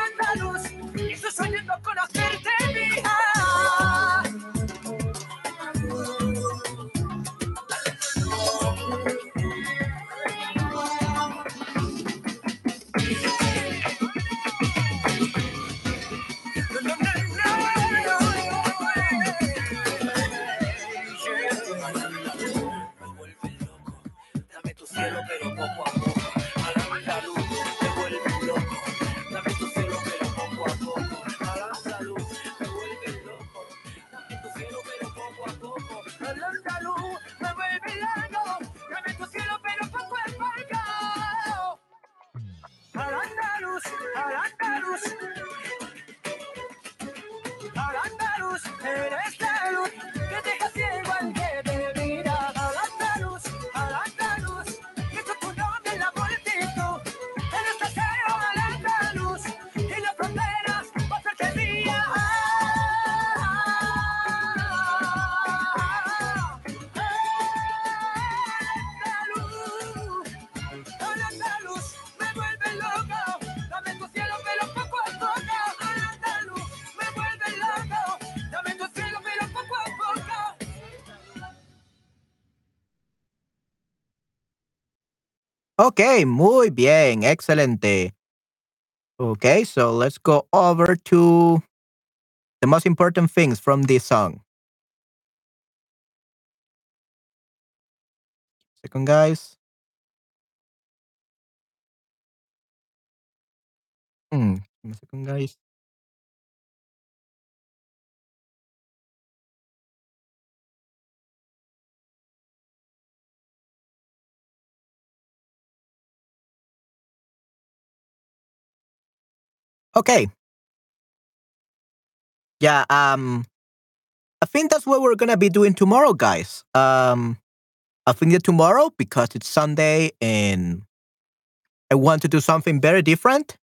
Okay, muy bien, excelente. Okay, so let's go over to the most important things from this song. Second, guys. Hmm, a second, guys. Okay. Yeah, um I think that's what we're gonna be doing tomorrow, guys. Um I think that tomorrow, because it's Sunday and I want to do something very different,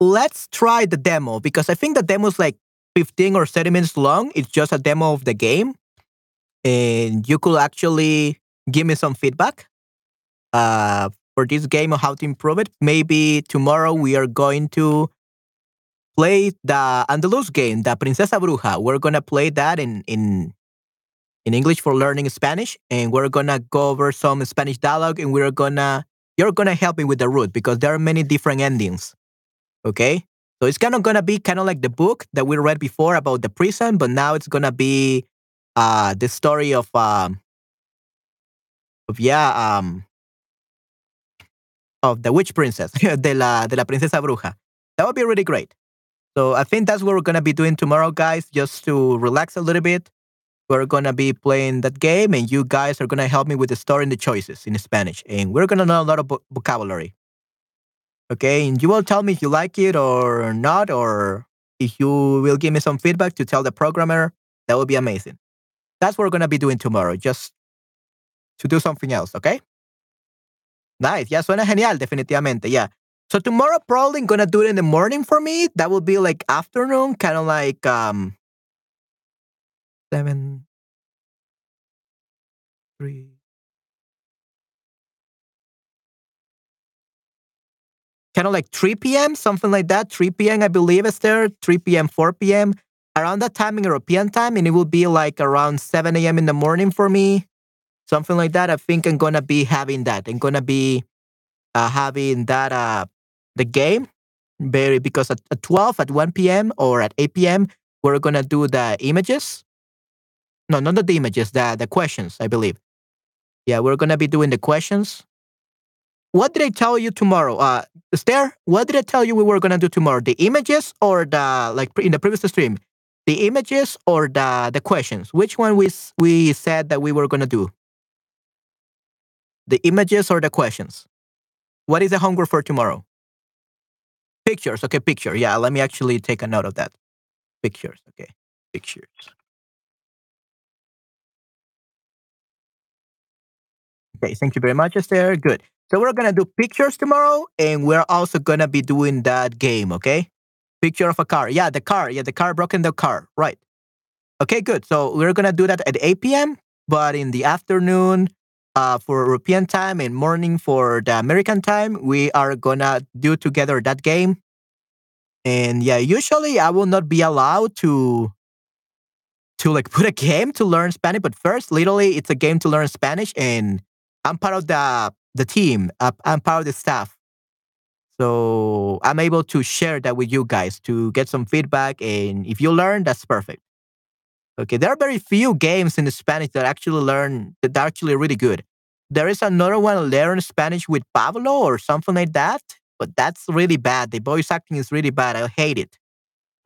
let's try the demo because I think the demo is like 15 or 30 minutes long. It's just a demo of the game. And you could actually give me some feedback uh, for this game on how to improve it. Maybe tomorrow we are going to play the Andalus game, the Princesa Bruja. We're gonna play that in in in English for learning Spanish, and we're gonna go over some Spanish dialogue, and we're gonna you're gonna help me with the route because there are many different endings. Okay, so it's kind of gonna be kind of like the book that we read before about the prison, but now it's gonna be uh the story of um of yeah um of the witch princess de la de la princesa bruja. That would be really great. So I think that's what we're gonna be doing tomorrow, guys, just to relax a little bit. We're gonna be playing that game, and you guys are gonna help me with the story and the choices in Spanish, and we're gonna know a lot of vocabulary. Okay, and you will tell me if you like it or not, or if you will give me some feedback to tell the programmer. That would be amazing. That's what we're gonna be doing tomorrow, just to do something else. Okay. Nice. Yeah, suena genial, definitivamente. Yeah. So tomorrow probably gonna do it in the morning for me. That will be like afternoon, kind of like um seven, three. Kind of like 3 p.m., something like that. 3 p.m., I believe, is there. 3 p.m., 4 p.m. Around that time in European time, and it will be like around 7 a.m. in the morning for me. Something like that. I think I'm gonna be having that. I'm gonna be uh, having that uh the game very because at, at 12 at 1 p.m or at 8 p.m we're gonna do the images. No not the images the the questions i believe. Yeah we're gonna be doing the questions. What did i tell you tomorrow? Uh Esther, what did i tell you we were gonna do tomorrow? The images or the like in the previous stream? The images or the the questions? Which one we we said that we were gonna do? The images or the questions? What is the homework for tomorrow Pictures. Okay, picture. Yeah, let me actually take a note of that. Pictures. Okay, pictures. Okay, thank you very much, Esther. Good. So we're gonna do pictures tomorrow, and we're also gonna be doing that game. Okay, picture of a car. Yeah, the car. Yeah, the car broken the car. Right. Okay, good. So we're gonna do that at 8 p.m. But in the afternoon, uh, for European time and morning for the American time, we are gonna do together that game. And yeah, usually I will not be allowed to to like put a game to learn Spanish, but first, literally, it's a game to learn Spanish, and I'm part of the the team. Uh, I'm part of the staff, so I'm able to share that with you guys to get some feedback. And if you learn, that's perfect. Okay, there are very few games in Spanish that actually learn that are actually really good. There is another one, learn Spanish with Pablo or something like that, but that's really bad. The voice acting is really bad. I hate it.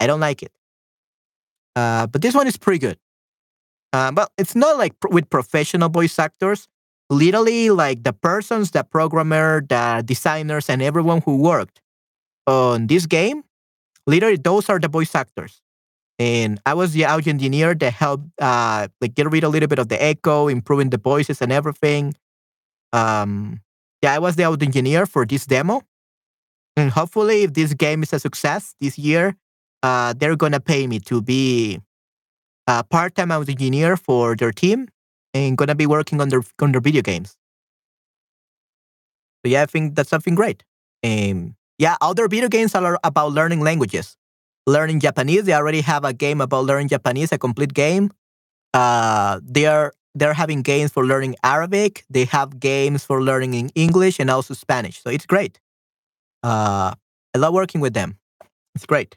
I don't like it. Uh, but this one is pretty good. Uh, but it's not like pr- with professional voice actors. Literally, like the persons, the programmer, the designers, and everyone who worked on this game, literally, those are the voice actors. And I was the audio engineer that helped uh, like get rid a little bit of the echo, improving the voices and everything. Um, yeah, I was the audio engineer for this demo, and hopefully, if this game is a success this year, uh, they're gonna pay me to be a part-time audio engineer for their team and gonna be working on their on their video games. So yeah, I think that's something great. Um, yeah, other video games are about learning languages learning Japanese. They already have a game about learning Japanese, a complete game. Uh, they are they're having games for learning Arabic. They have games for learning in English and also Spanish. So it's great. Uh, I love working with them. It's great.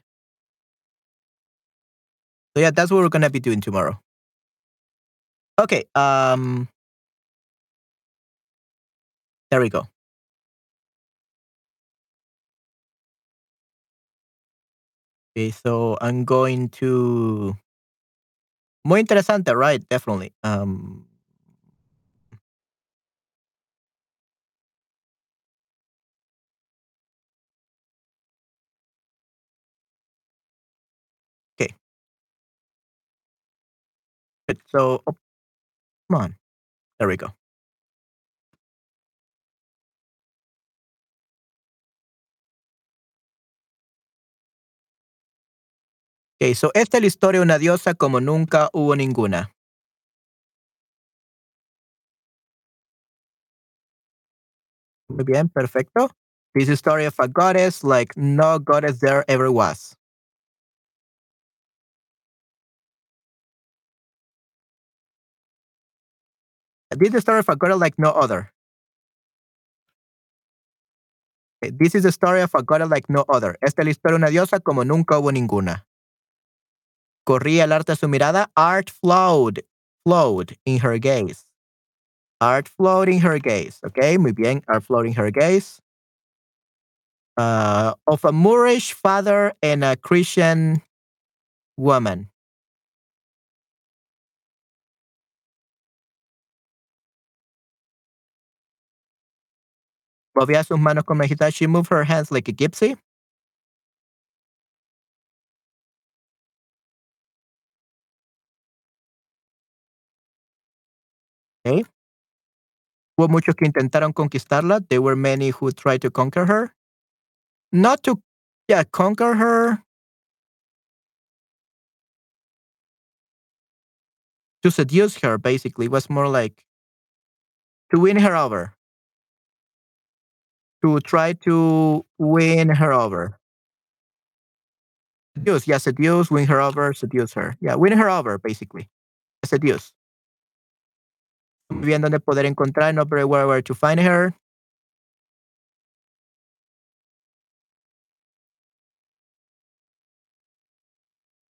So yeah, that's what we're gonna be doing tomorrow. Okay. Um, there we go. Okay, so I'm going to. Muy interesante, right? Definitely. Um, okay. So, oh, come on. There we go. Okay, so esta es la historia de una diosa como nunca hubo ninguna. Muy bien, perfecto. This is story of a goddess like no goddess there ever was. This is the story of a goddess like no other. This is the story of a goddess like no other. Esta es la historia de una diosa como nunca hubo ninguna. Corría el arte a su mirada. Art flowed, flowed in her gaze. Art flowed in her gaze. Okay, muy bien. Art flowed in her gaze. Uh, of a Moorish father and a Christian woman. Movía sus manos como. She moved her hands like a gypsy. Okay. Hubo muchos que intentaron conquistarla. There were many who tried to conquer her. Not to, yeah, conquer her. To seduce her, basically, It was more like to win her over. To try to win her over. Seduce, yeah, seduce, win her over, seduce her. Yeah, win her over, basically. Seduce. Muy bien dónde poder encontrar, not very well where to find her.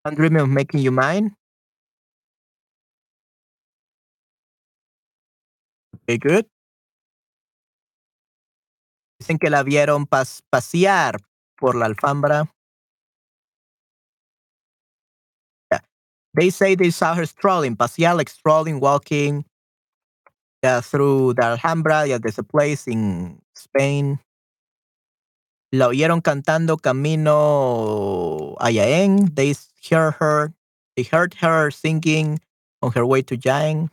I'm dreaming of making you mine. Okay, good. Dicen que la vieron pas- pasear por la alfombra. Yeah. They say they saw her strolling, pasear like strolling, walking yeah, through the Alhambra. Yeah, there's a place in Spain. La oyeron cantando camino a Jaén. They heard her. They heard her singing on her way to Jaén.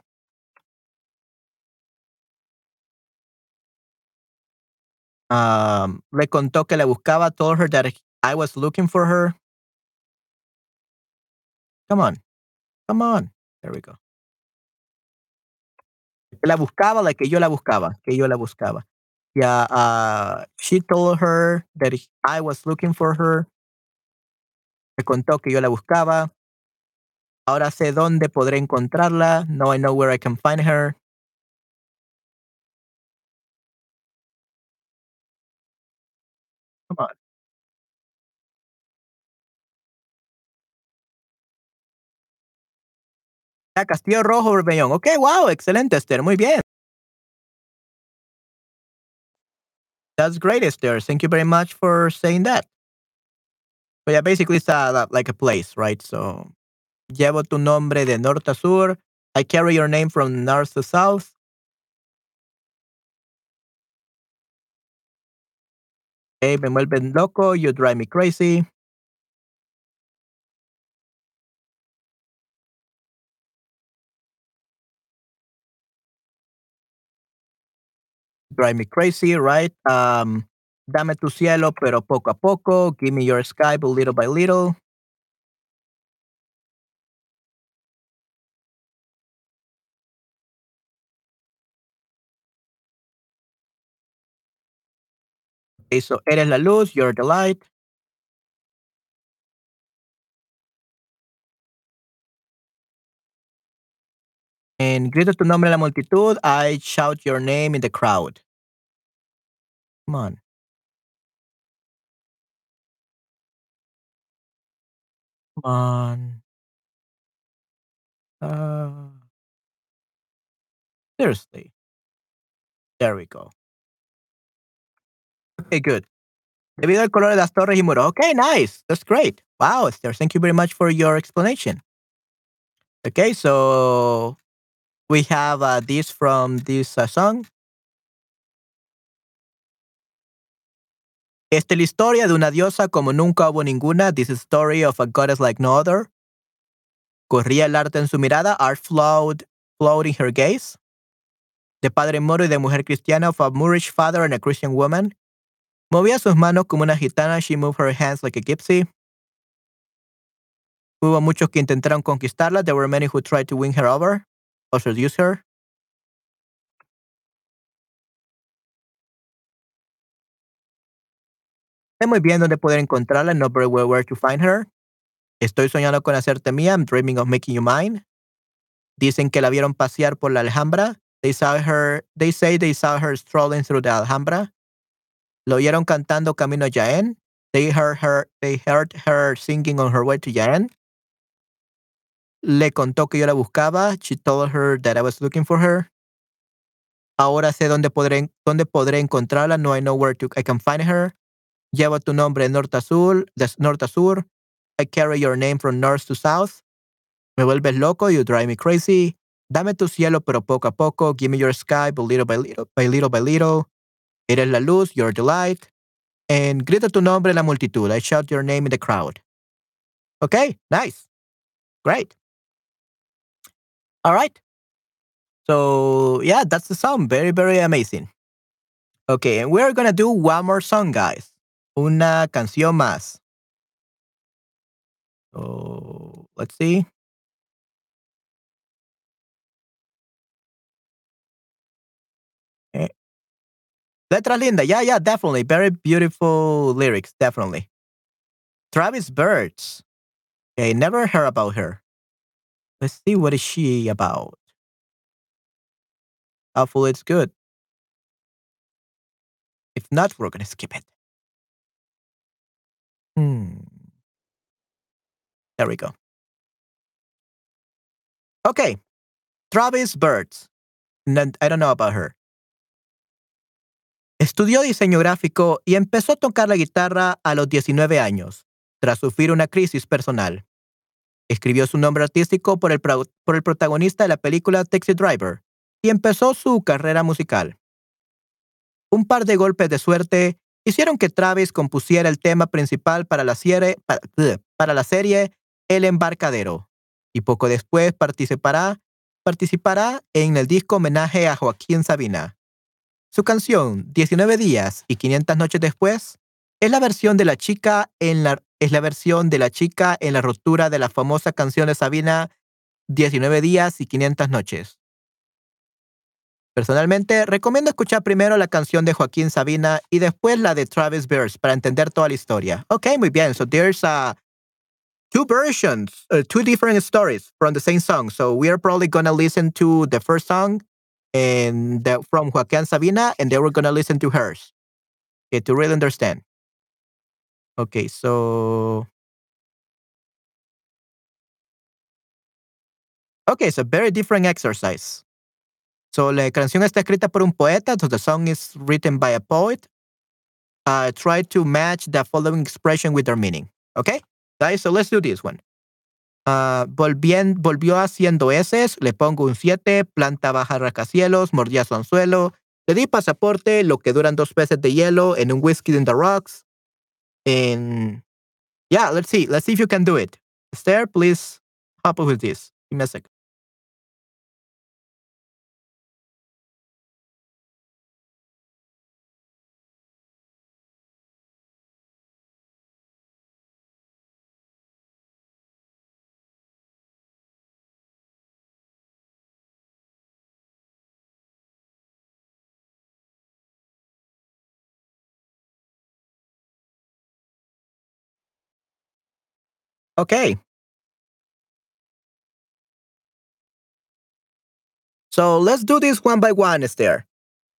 Um, le contó que la buscaba. Told her that I was looking for her. Come on, come on. There we go. La buscaba, like que yo la buscaba, que yo la buscaba. Yeah, uh, she told her that I was looking for her. Me contó que yo la buscaba. Ahora sé dónde podré encontrarla. Now I know where I can find her. Castillo Rojo, Berbellón. Ok, wow, excelente, Esther. Muy bien. That's great, Esther. Thank you very much for saying that. So yeah, basically it's like a place, right? So, llevo tu nombre de norte a sur. I carry your name from north to south. Okay, me vuelven loco. You drive me crazy. Drive Me Crazy, right? Um, Dame tu cielo, pero poco a poco. Give me your sky, but little by little. Okay, so eres la luz, you're the light. And grito tu nombre la multitud, I shout your name in the crowd. Come on. Come on. Uh, seriously. There we go. Okay, good. Debido al color de las torres y muros. Okay, nice. That's great. Wow, Esther, thank you very much for your explanation. Okay, so we have uh, this from this uh, song. Esta es la historia de una diosa como nunca hubo ninguna. This story of a goddess like no other. Corría el arte en su mirada, art flowed, flowed in her gaze. De padre moro y de mujer cristiana, of a Moorish father and a Christian woman. Movía sus manos como una gitana, she moved her hands like a gypsy. Hubo muchos que intentaron conquistarla, there were many who tried to win her over or seduce her. Sé muy bien dónde poder encontrarla, know very well where to find her. Estoy soñando con hacerte mía, I'm dreaming of making you mine. Dicen que la vieron pasear por la Alhambra. They saw her, they say they saw her strolling through the Alhambra. Lo oyeron cantando camino a Jaén. They heard her, they heard her singing on her way to Jaén. Le contó que yo la buscaba. She told her that I was looking for her. Ahora sé dónde podré, dónde podré encontrarla. No I know where to, I can find her. Lleva tu nombre de norte a sur, de norte a sur. I carry your name from north to south. Me vuelves loco, you drive me crazy. Dame tu cielo, pero poco a poco. Give me your sky, but little by little, by little by little. Eres la luz, your delight. And grita tu nombre en la multitud. I shout your name in the crowd. Okay, nice. Great. All right. So, yeah, that's the song. Very, very amazing. Okay, and we're going to do one more song, guys. Una canción más. So, let's see. Eh. Letra linda. Yeah, yeah, definitely. Very beautiful lyrics, definitely. Travis Birds. Okay, never heard about her. Let's see what is she about. Hopefully it's good. If not, we're gonna skip it. Hmm. There we go. Okay. Travis Birds. I don't know about her. Estudió diseño gráfico y empezó a tocar la guitarra a los 19 años, tras sufrir una crisis personal. Escribió su nombre artístico por el, por el protagonista de la película Taxi Driver y empezó su carrera musical. Un par de golpes de suerte hicieron que Travis compusiera el tema principal para la serie, El Embarcadero y poco después participará, participará en el disco homenaje a Joaquín Sabina. Su canción 19 días y 500 noches después es la versión de la chica en la es la versión de la chica en la ruptura de la famosa canción de Sabina 19 días y 500 noches. Personalmente, recomiendo escuchar primero la canción de Joaquín Sabina y después la de Travis Bears para entender toda la historia. Ok, muy bien. So there's uh, two versions, uh, two different stories from the same song. So we are probably to listen to the first song and the, from Joaquín Sabina, and then we're to listen to hers okay, to really understand. Okay, so. Okay, so very different exercise. So la canción está escrita por un poeta, so the song is written by a poet. Uh, try to match the following expression with their meaning. Okay, guys, so let's do this one. Uh, volvien- volvió haciendo heces, le pongo un 7, planta baja rascacielos, mordía su anzuelo, le di pasaporte, lo que duran dos peces de hielo en un whiskey in the rocks. And yeah, let's see, let's see if you can do it. Esther, please help with this. Give me a second. Okay. So let's do this one by one, Esther.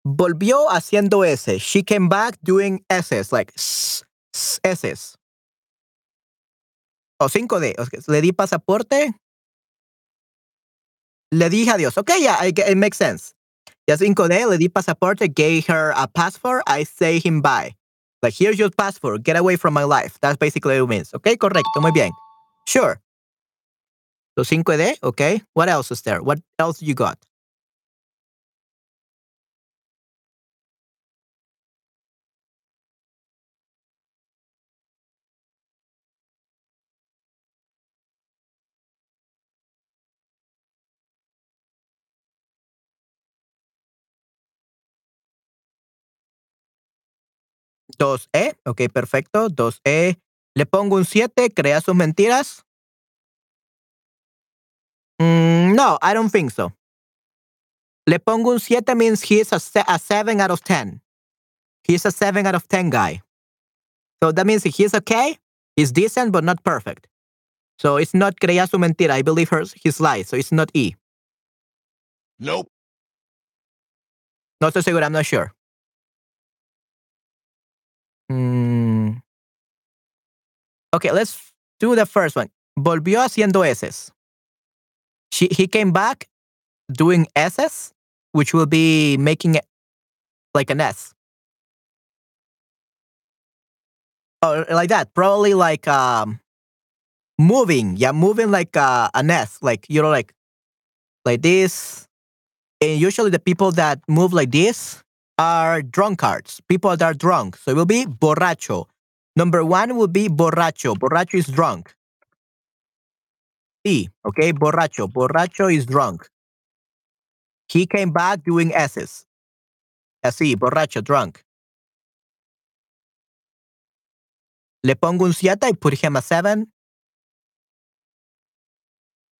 Volvió haciendo S. She came back doing S's, like S, S's. O 5D. Okay. Le di pasaporte. Le dije adiós. Okay, yeah, I, it makes sense. Ya 5D, le di pasaporte, gave her a passport. I say him bye. Like, here's your passport. Get away from my life. That's basically what it means. Okay, correcto. Muy bien. Sure. So 5D, okay. What else is there? What else you got? Dos E, ok, perfecto. Dos E. Le pongo un 7, crea sus mentiras. Mm, no, I don't think so. Le pongo un 7 means he's a, a 7 out of 10. He's a 7 out of 10 guy. So that means he's okay, he's decent, but not perfect. So it's not crea su mentira. I believe her, his lies. So it's not E. Nope. No estoy seguro, I'm not sure. Mm. Okay, let's do the first one. Volvió haciendo S's. She, he came back doing S's, which will be making it like an S. Or like that. Probably like um moving. Yeah, moving like uh, an S. Like, you know, like like this. And usually the people that move like this are drunkards, people that are drunk. So it will be borracho. Number one would be borracho. Borracho is drunk. E, okay, borracho. Borracho is drunk. He came back doing S's. Así, borracho, drunk. Le pongo un 7 y put him a 7.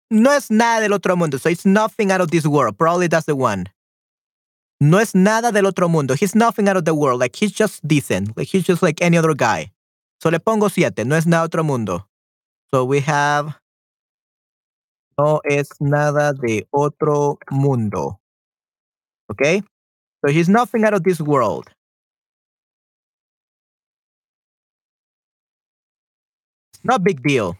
No es nada del otro mundo, so it's nothing out of this world. Probably that's the one. No es nada del otro mundo. He's nothing out of the world. Like he's just decent. Like he's just like any other guy. So le pongo siete. No es nada otro mundo. So we have. No es nada de otro mundo. Okay? So he's nothing out of this world. It's not big deal.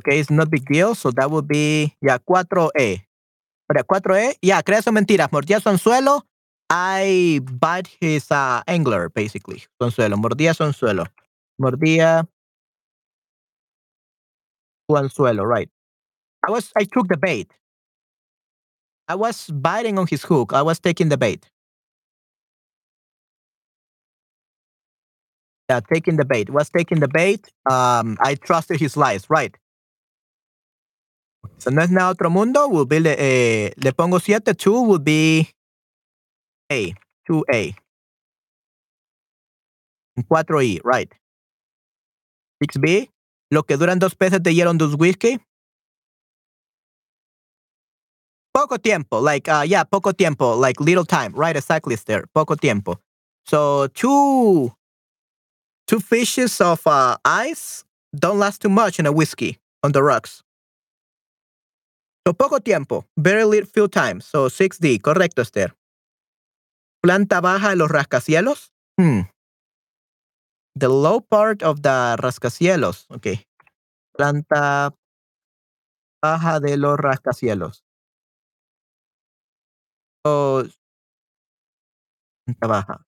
Okay, it's not big deal. So that would be, yeah, 4E. Pero 4E, yeah, crea sus mentiras. Mordía su anzuelo. I bite his uh, angler, basically. Su anzuelo. Mordía su anzuelo. Mordía su anzuelo, right. I was, I took the bait. I was biting on his hook. I was taking the bait. Yeah, taking the bait. Was taking the bait. Um, I trusted his lies, right. So no es nada otro mundo. Will be le, eh, le pongo 7. 2 will be A. 2A. 4E, right. 6B. Lo que duran dos peces de hielo dos whisky. Poco tiempo. Like, uh, yeah, poco tiempo. Like little time. Right, exactly, there. Poco tiempo. So two, two fishes of uh, ice don't last too much in a whiskey on the rocks. So poco tiempo, very little few times. So 6D, correcto, Esther. Planta baja de los rascacielos. Hmm. The low part of the rascacielos. Okay. Planta baja de los rascacielos. So, planta baja.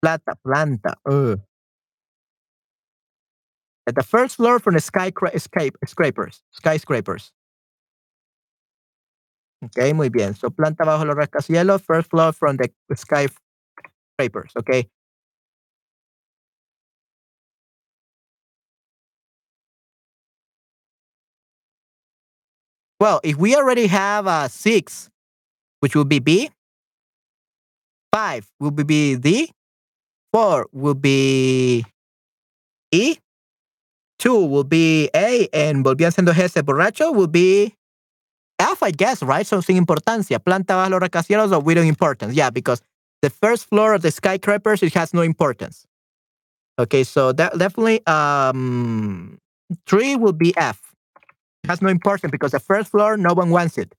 Plata, planta. Ugh. At the first floor from the sky escape, skyscrapers. Okay, muy bien. So planta bajo los rascacielos, first floor from the skyscrapers. Okay. Well, if we already have a six, which will be B, five will be D, four will be E, two will be A, and volvían siendo ese borracho will be F, I guess, right? So sin importancia. Planta bajo los rascacielos of without importance. Yeah, because the first floor of the skyscrapers, it has no importance. Okay, so that definitely um three will be F. It has no importance because the first floor, no one wants it.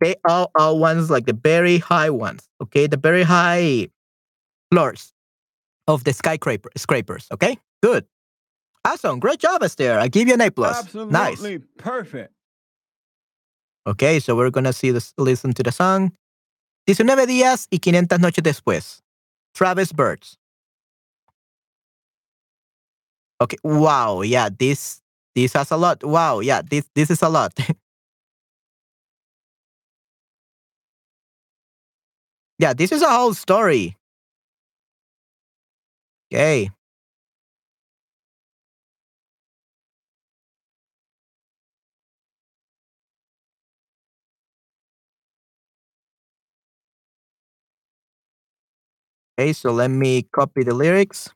They all all ones like the very high ones. Okay, the very high floors of the skyscraper scrapers. Okay, good. Awesome. Great job, Esther. I give you an A plus. Nice. Absolutely perfect. Okay, so we're gonna see this listen to the song. 19 días y 500 noches después. Travis Birds. Okay, wow, yeah, this this has a lot. Wow, yeah, this this is a lot. yeah, this is a whole story. Okay. Okay, so let me copy the lyrics.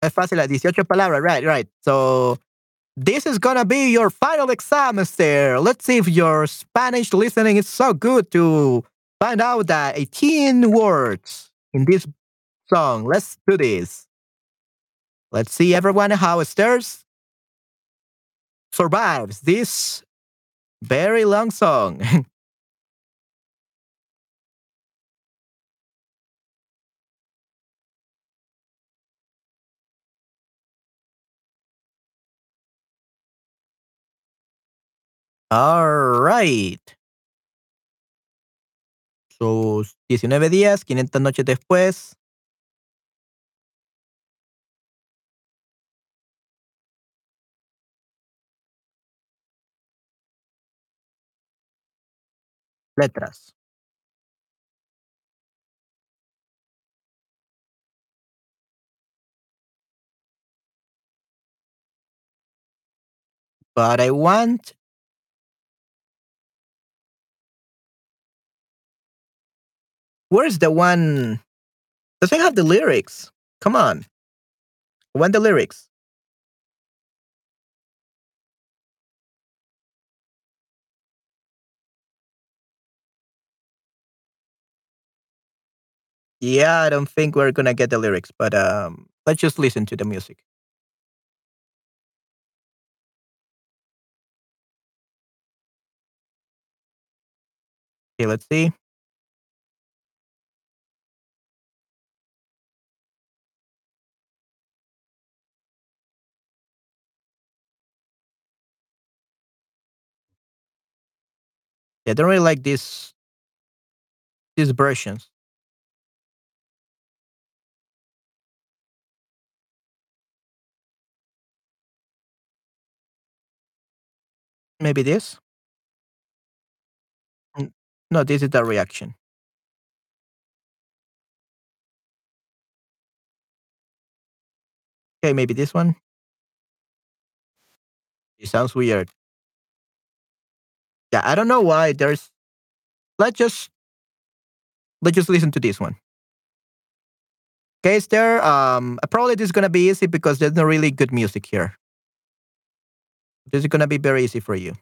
Es fácil, las 18 palabras, right, right. So this is gonna be your final exam, Esther. Let's see if your Spanish listening is so good to find out that 18 words in this song. Let's do this. Let's see everyone how Esther's survives this very long song. All right. So, 19 días, 500 noches después. Letras. But I want Where's the one? Does it have the lyrics. Come on. When the lyrics. Yeah, I don't think we're gonna get the lyrics, but um, let's just listen to the music. Okay, let's see. I don't really like this these versions. Maybe this? No, this is the reaction. Okay, maybe this one. It sounds weird. Yeah, I don't know why there's let's just let's just listen to this one. Okay, is there um probably this is gonna be easy because there's no really good music here. This is gonna be very easy for you.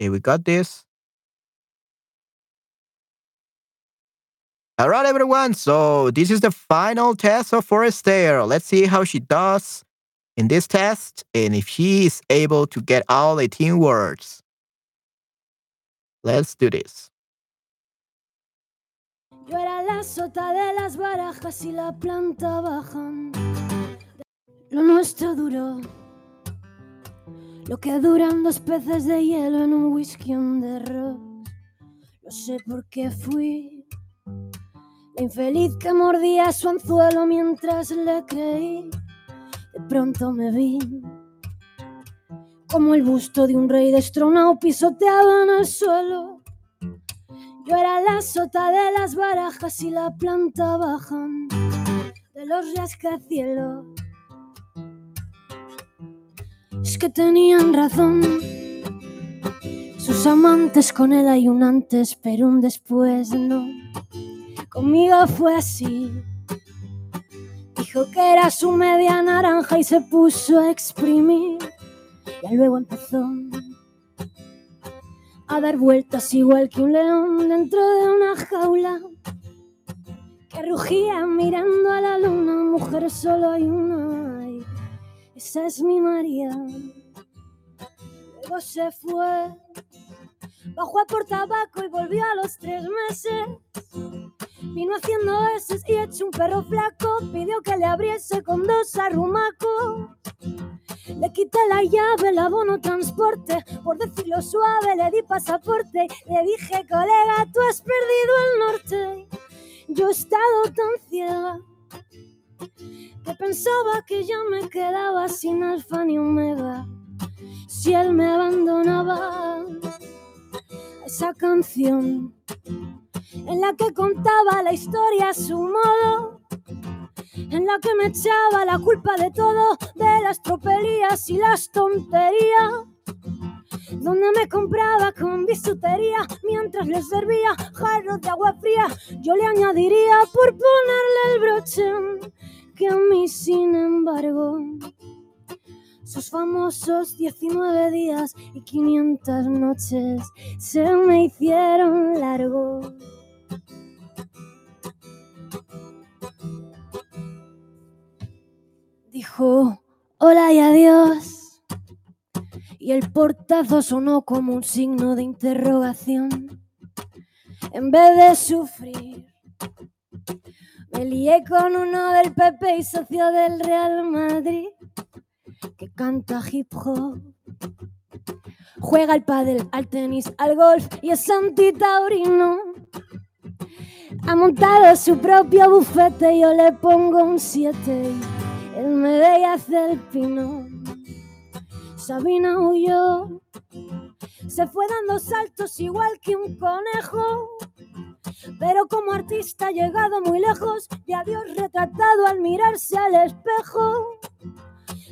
Okay, we got this. All right, everyone. So this is the final test of Forestair. Let's see how she does in this test and if she is able to get all 18 words. Let's do this. Lo nuestro duró. Lo que duran dos peces de hielo en un whisky on the rocks. Lo sé porque fui la infeliz que mordía su anzuelo mientras le creí. De pronto me vi como el busto de un rey destronado pisoteado en el suelo. Yo era la sota de las barajas y la planta baja de los rascacielos. Es que tenían razón. Sus amantes con él hay un antes, pero un después no. Conmigo fue así. Dijo que era su media naranja y se puso a exprimir. Y luego empezó a dar vueltas igual que un león dentro de una jaula que rugía mirando a la luna. Mujer solo hay una, y esa es mi María. Luego se fue, bajó a por tabaco y volvió a los tres meses. Vino haciendo eses y hecho un perro flaco, pidió que le abriese con dos arrumacos. Le quité la llave, el abono transporte, por decirlo suave le di pasaporte. Le dije, colega, tú has perdido el norte. Yo he estado tan ciega que pensaba que ya me quedaba sin alfa ni omega. Si él me abandonaba, esa canción en la que contaba la historia a su modo, en la que me echaba la culpa de todo, de las tropelías y las tonterías, donde me compraba con bisutería mientras le servía jarros de agua fría, yo le añadiría por ponerle el broche que a mí sin embargo sus famosos 19 días y 500 noches se me hicieron largos. Dijo hola y adiós. Y el portazo sonó como un signo de interrogación. En vez de sufrir, me lié con uno del PP y socio del Real Madrid que canta hip hop. Juega al pádel, al tenis, al golf y es antitaurino. Ha montado su propio bufete y yo le pongo un 7. Él me ve y hace el pino. Sabina huyó, se fue dando saltos igual que un conejo. Pero como artista ha llegado muy lejos de adiós retratado al mirarse al espejo.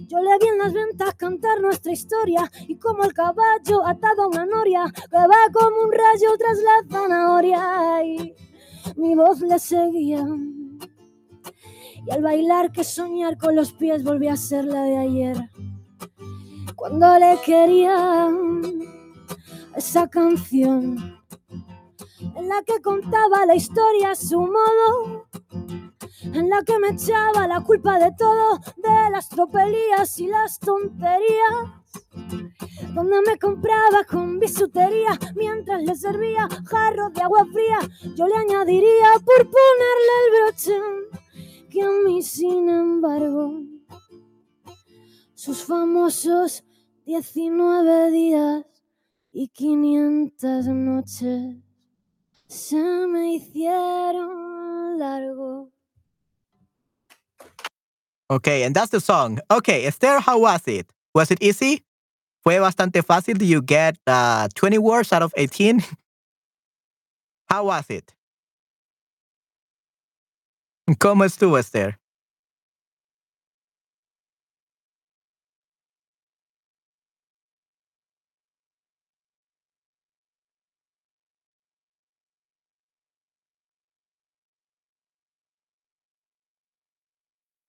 Yo le vi en las ventas cantar nuestra historia y como el caballo atado a una noria que va como un rayo tras la zanahoria y mi voz le seguía. Y al bailar que soñar con los pies volví a ser la de ayer. Cuando le quería esa canción en la que contaba la historia a su modo en la que me echaba la culpa de todo, de las tropelías y las tonterías, donde me compraba con bisutería mientras le servía jarro de agua fría, yo le añadiría por ponerle el broche que a mí sin embargo sus famosos 19 días y 500 noches se me hicieron largos. Okay, and that's the song. Okay, Esther, how was it? Was it easy? Fue bastante fácil. Did you get uh, 20 words out of 18? how was it? ¿Cómo estuvo, Esther?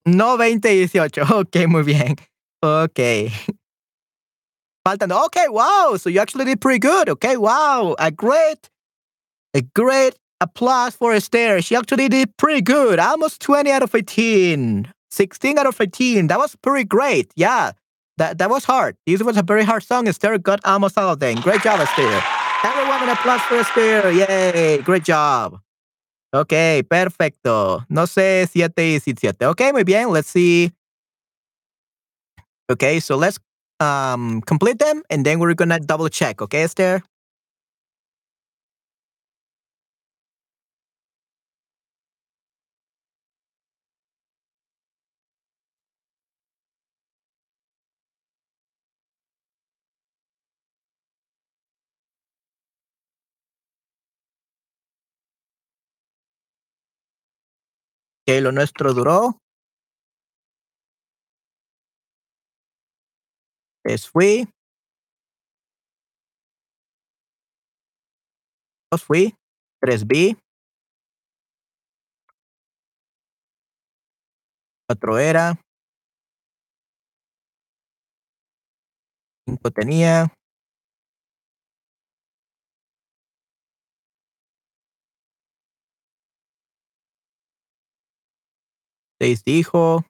No 20 y 18. Ok, muy bien. Ok. Faltan. Okay, wow. So you actually did pretty good. Okay, wow. A great, a great applause for Esther. She actually did pretty good. Almost 20 out of 18. 16 out of 18. That was pretty great. Yeah. That, that was hard. This was a very hard song. Esther got almost all of them. Great job, Esther. Everyone an applause for Esther. Yay. Great job. Ok, perfecto. No sé, 7 y 7. Ok, muy bien. Let's see. Okay, so let's um, complete them and then we're gonna double check. Okay, Esther? que lo nuestro duró. Es fui. Dos fui. Tres vi. Cuatro era. Cinco tenía. Seis dijo.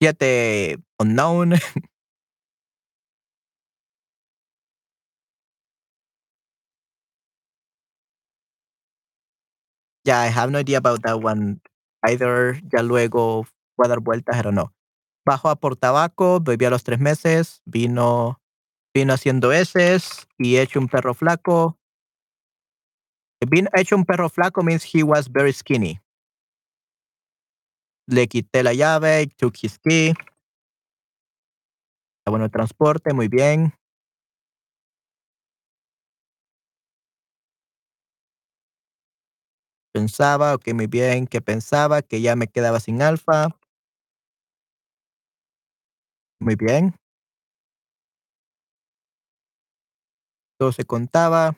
Siete unknown. Yeah, I have no idea about that one either. Ya luego fue a dar vueltas, don't know. Bajó a por tabaco, bebió a los tres meses, vino, vino haciendo heces y hecho un perro flaco. Vino hecho un perro flaco means he was very skinny. Le quité la llave, took his key. Está bueno el transporte, muy bien. Pensaba, ok, muy bien, que pensaba que ya me quedaba sin alfa. Muy bien. Todo se contaba.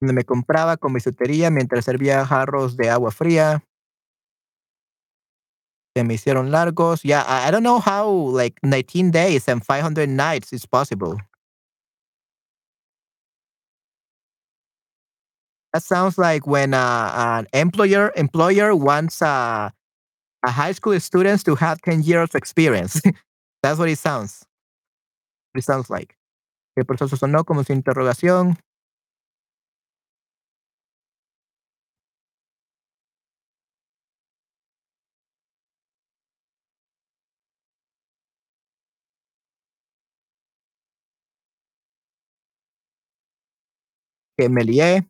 Donde me compraba con bisutería mientras servía jarros de agua fría. Se me hicieron largos. Yeah, I, don't know how like 19 days and 500 nights is possible. That sounds like when uh, an employer employer wants uh, a high school students to have 10 years experience. That's what it sounds. It sounds like. El proceso sonó como su interrogación. Que me lié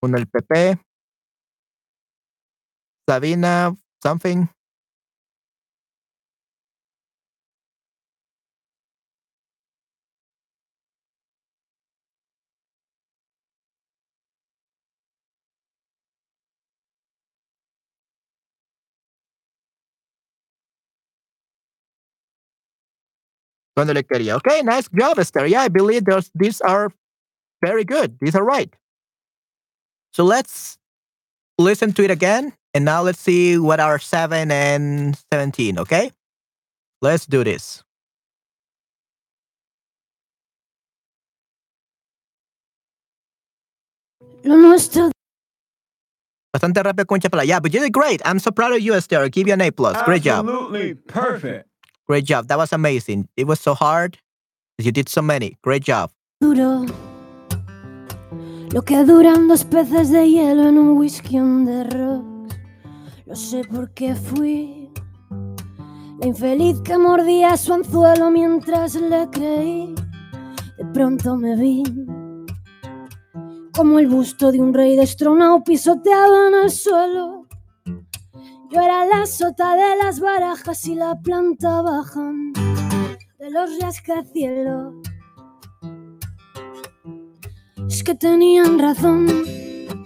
con el PP, Sabina, something. Cuando le quería, okay, nice job, Esther. Yeah, I believe those, these are very good. These are right. So let's listen to it again. And now let's see what are 7 and 17, okay? Let's do this. Lo nuestro Bastante rápido con chapela. Yeah, but you did great. I'm so proud of you, Esther. Give you an A plus. Great job. Absolutely perfect. Great job. That was amazing. It was so hard. You did so many. Great job. duro. Lo que duran dos peces de hielo en un whisky on the rocks. Lo sé porque fui la infeliz que mordía su anzuelo mientras le creí. De pronto me vi como el busto de un rey destronado pisoteado en el suelo. Yo era la sota de las barajas y la planta baja de los rascacielos. Que tenían razón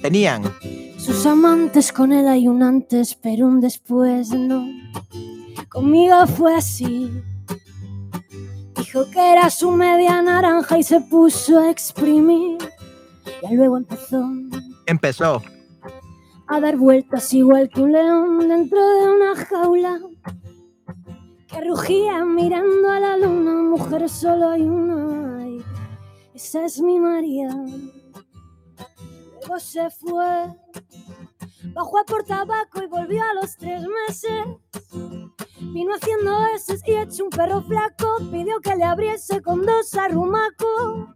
Tenían. sus amantes con él hay un antes, pero un después no. Conmigo fue así. Dijo que era su media naranja y se puso a exprimir. Y luego empezó Empezó. a dar vueltas igual que un león dentro de una jaula. Que rugía mirando a la luna, mujer solo hay una. y esa es mi María. Se fue, bajó a por tabaco y volvió a los tres meses. Vino haciendo eses y hecho un perro flaco, pidió que le abriese con dos arrumacos.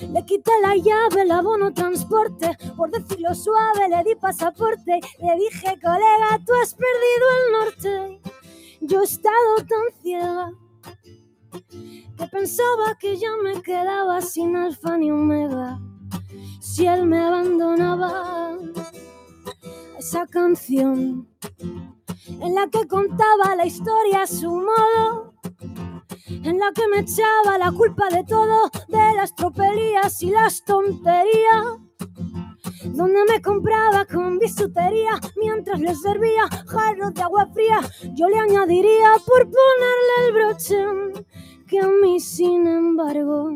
Le quité la llave, el abono transporte, por decirlo suave le di pasaporte. Le dije, colega, tú has perdido el norte. Yo he estado tan ciega que pensaba que ya me quedaba sin alfa ni omega. Si él me abandonaba, esa canción en la que contaba la historia a su modo, en la que me echaba la culpa de todo, de las tropelías y las tonterías. donde me compraba con bisutería mientras le servía jarros de agua fría. Yo le añadiría por ponerle el broche que a mí, sin embargo,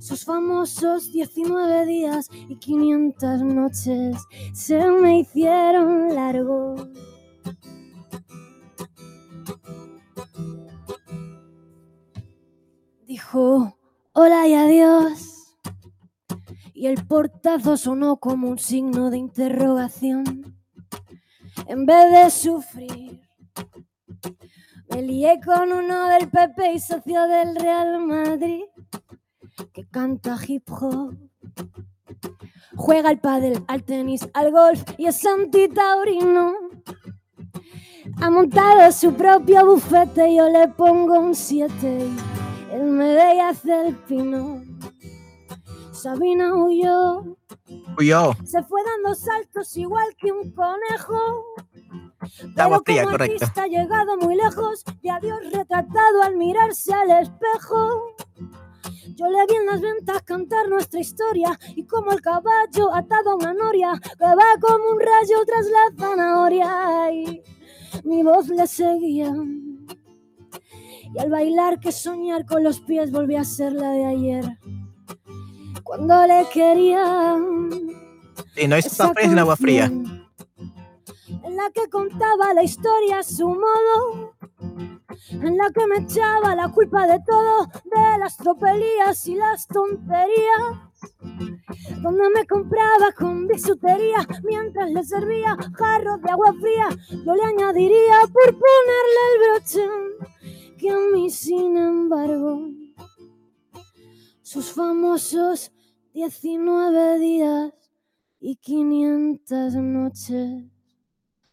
sus famosos 19 días y 500 noches se me hicieron largos. Dijo hola y adiós. Y el portazo sonó como un signo de interrogación. En vez de sufrir, me lié con uno del PP y socio del Real Madrid que canta hip hop. Juega al pádel, al tenis, al golf y es antitaurino. Ha montado su propio bufete, yo le pongo un 7 y él me ve y hace el pino. Sabina huyó, Huyó. se fue dando saltos igual que un conejo. Pero fría, como correcto. artista ha llegado muy lejos de a Dios retratado al mirarse al espejo. Yo le vi en las ventas cantar nuestra historia y como el caballo atado a una noria que va como un rayo tras la zanahoria y mi voz le seguía. Y al bailar que soñar con los pies volvía a ser la de ayer. Cuando le quería Y no es fría, es agua fría. En la que contaba la historia a su modo, en la que me echaba la culpa de todo, de las tropelías y las tonterías, donde me compraba con bisutería mientras le servía jarros de agua fría. Yo le añadiría por ponerle el broche que a mí, sin embargo, sus famosos 19 días y 500 noches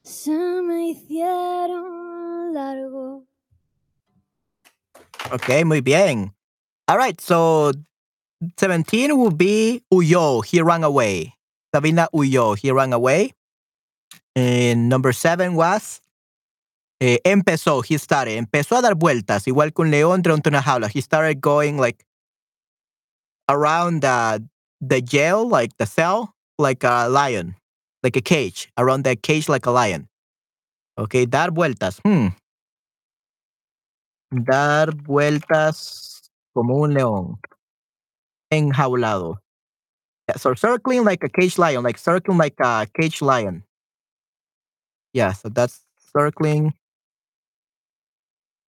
se me hicieron largo. Okay, muy bien. All right, so 17 will be huyó, he ran away. Sabina huyó, he ran away. And number seven was eh, empezó, he started. Empezó a dar vueltas, igual que un león durante una jaula. He started going like around the, the jail, like the cell, like a lion, like a cage, around the cage like a lion. Okay, dar vueltas. Hmm. Dar vueltas como un león. Enjaulado. So circling like a cage lion, like circling like a cage lion. Yeah, so that's circling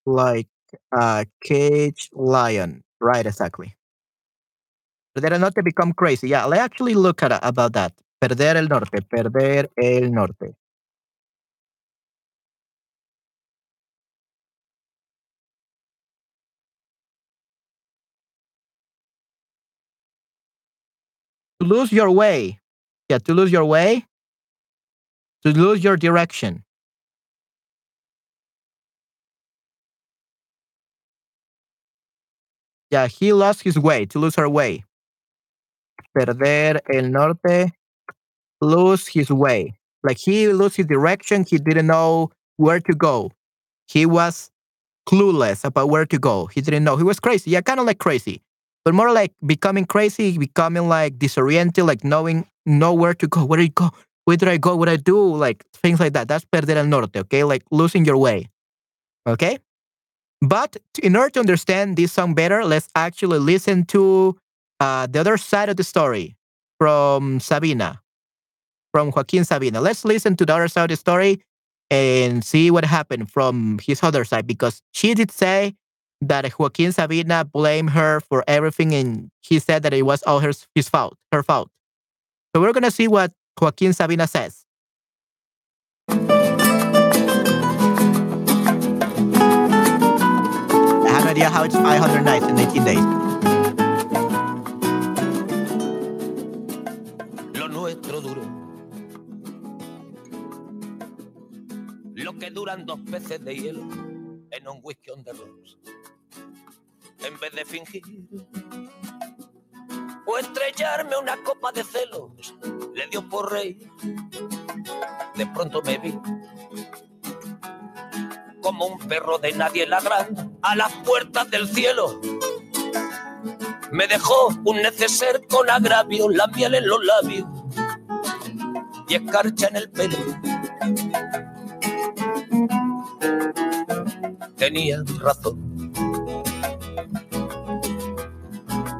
like a cage lion. Right, exactly. Perder el norte become crazy. Yeah, let's actually look at about that. Perder el norte, perder el norte. To lose your way. Yeah, to lose your way. To lose your direction. Yeah, he lost his way, to lose her way. Perder el norte, lose his way. Like he lost his direction, he didn't know where to go. He was clueless about where to go. He didn't know. He was crazy. Yeah, kind of like crazy but more like becoming crazy, becoming like disoriented, like knowing nowhere to go, where do you go, where did I go, what I do, like things like that. That's perder el norte, okay? Like losing your way, okay? But in order to understand this song better, let's actually listen to uh, the other side of the story from Sabina, from Joaquin Sabina. Let's listen to the other side of the story and see what happened from his other side because she did say that Joaquin Sabina blamed her for everything and he said that it was all her, his fault, her fault. So we're gonna see what Joaquin Sabina says. I have no idea how it's 500 nights in 18 days. lo nuestro duro. Lo que duran dos peces de hielo en un whisky on the rocks. En vez de fingir o estrellarme una copa de celos, le dio por rey. De pronto me vi como un perro de nadie ladrando a las puertas del cielo. Me dejó un neceser con agravio, la miel en los labios y escarcha en el pelo. Tenía razón.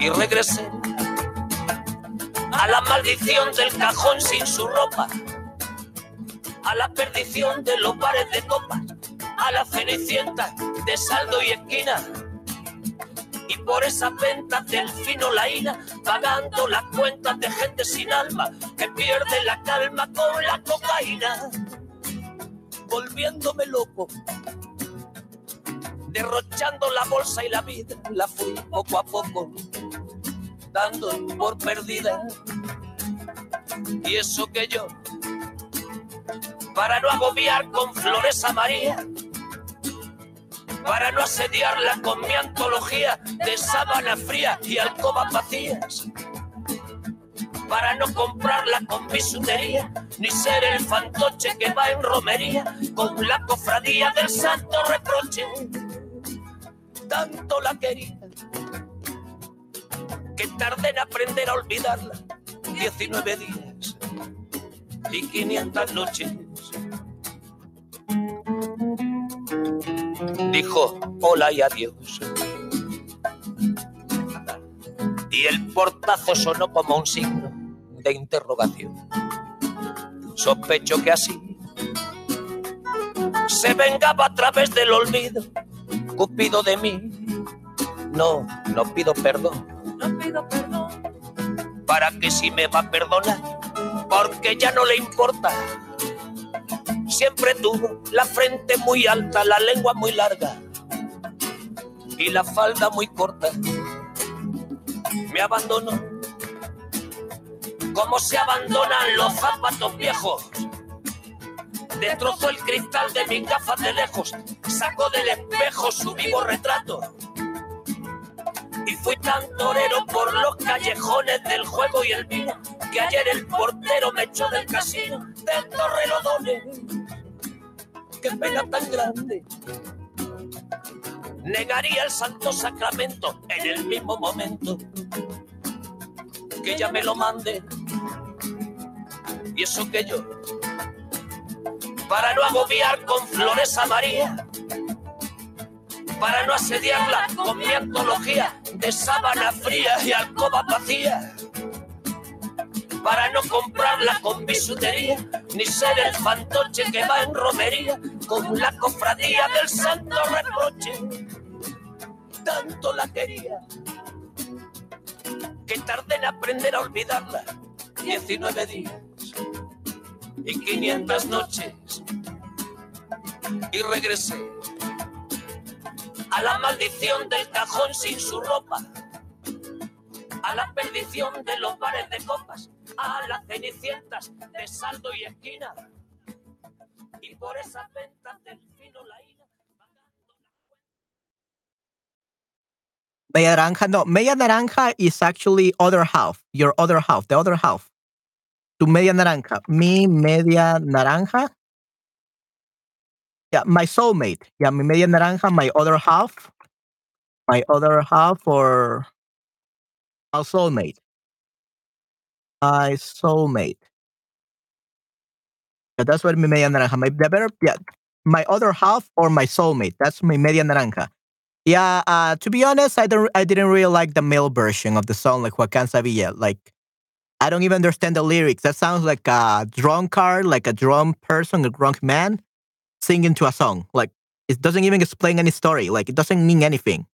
Y regresé a la maldición del cajón sin su ropa, a la perdición de los bares de copas, a la cenicienta de saldo y esquina. Y por esas ventas del fino la pagando las cuentas de gente sin alma que pierde la calma con la cocaína, volviéndome loco. Derrochando la bolsa y la vida, la fui poco a poco dando por perdida. Y eso que yo, para no agobiar con flores a para no asediarla con mi antología de sábana fría y alcobas vacías, para no comprarla con bisutería, ni ser el fantoche que va en romería con la cofradía del santo reproche. Tanto la quería que tardé en aprender a olvidarla. 19 días y 500 noches. Dijo hola y adiós. Y el portazo sonó como un signo de interrogación. Sospecho que así se vengaba a través del olvido, Cupido de mí. No, no pido perdón no pido perdón. Para que si me va a perdonar, porque ya no le importa. Siempre tuvo la frente muy alta, la lengua muy larga y la falda muy corta. Me abandonó. Como se abandonan los zapatos viejos. Destrozó el cristal de mis gafas de lejos. Sacó del espejo su vivo retrato y fui tan torero por los callejones del juego y el vino que ayer el portero me echó del casino del Torrelodones. Qué pena tan grande. Negaría el santo sacramento en el mismo momento que ella me lo mande. Y eso que yo, para no agobiar con flores a María, para no asediarla con mi antología de sábana fría y alcoba vacía. Para no comprarla con bisutería, ni ser el fantoche que va en romería con la cofradía del santo reproche. Tanto la quería que tardé en aprender a olvidarla. 19 días y 500 noches. Y regresé a la maldición del cajón sin su ropa, a la perdición de los bares de copas, a las cenicientas de saldo y esquina, y por esas ventas del fino la ira. Media naranja, no, media naranja is actually other half, your other half, the other half. Tu media naranja, mi media naranja yeah, my soulmate. Yeah, mi media naranja, my other half. My other half or my soulmate. My soulmate. Yeah, that's what mi media naranja. My the better yeah, my other half or my soulmate. That's my media naranja. Yeah, uh, to be honest, I don't I didn't really like the male version of the song like Joaquin Sabina. Like I don't even understand the lyrics. That sounds like a drunkard, like a drunk person, a drunk man singing to a song. Like it doesn't even explain any story. Like it doesn't mean anything.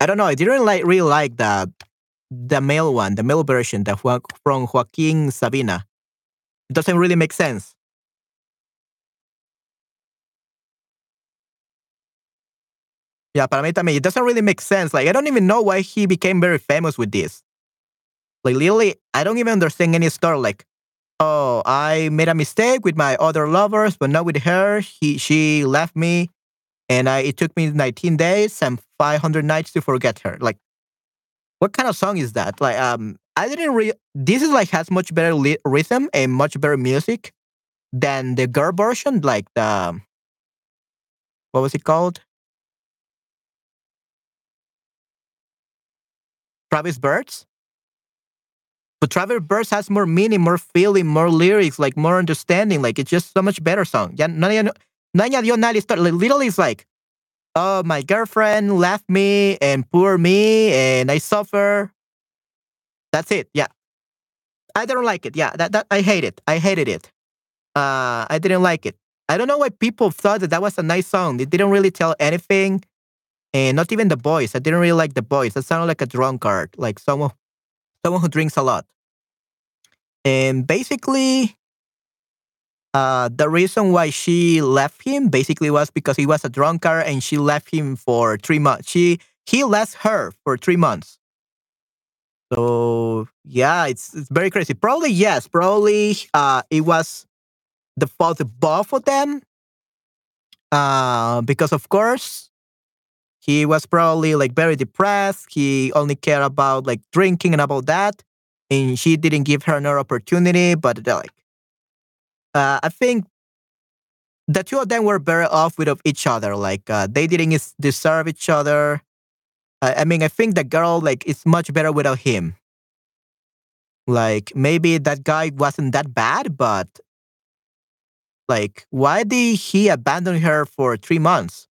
I don't know. I didn't like really like the the male one, the male version, the from Joaquin Sabina. It doesn't really make sense. Yeah, para mí también. It doesn't really make sense. Like I don't even know why he became very famous with this. Like literally, I don't even understand any story. Like oh, I made a mistake with my other lovers, but not with her. He she left me, and I it took me 19 days and 500 nights to forget her. Like, what kind of song is that? Like, um, I didn't re. This is like has much better li- rhythm and much better music than the girl version. Like the what was it called? Travis Birds. But Travis Birds has more meaning, more feeling, more lyrics, like more understanding. Like it's just so much better song. Ya no, añadió- no añadió nada a. Like, literally, it's like, oh, my girlfriend left me, and poor me, and I suffer. That's it. Yeah, I don't like it. Yeah, that, that I hate it. I hated it. Uh, I didn't like it. I don't know why people thought that that was a nice song. They didn't really tell anything, and not even the voice. I didn't really like the voice. That sounded like a drunkard, like someone, someone who drinks a lot. And basically, uh, the reason why she left him basically was because he was a drunkard, and she left him for three months. She he left her for three months. So yeah, it's it's very crazy. Probably yes, probably uh, it was the fault of both of them. Uh, because of course he was probably like very depressed. He only cared about like drinking and about that, and she didn't give her another opportunity. But uh, like, uh, I think the two of them were better off with each other. Like uh, they didn't deserve each other. I I mean, I think the girl like is much better without him. Like maybe that guy wasn't that bad, but like why did he abandon her for three months?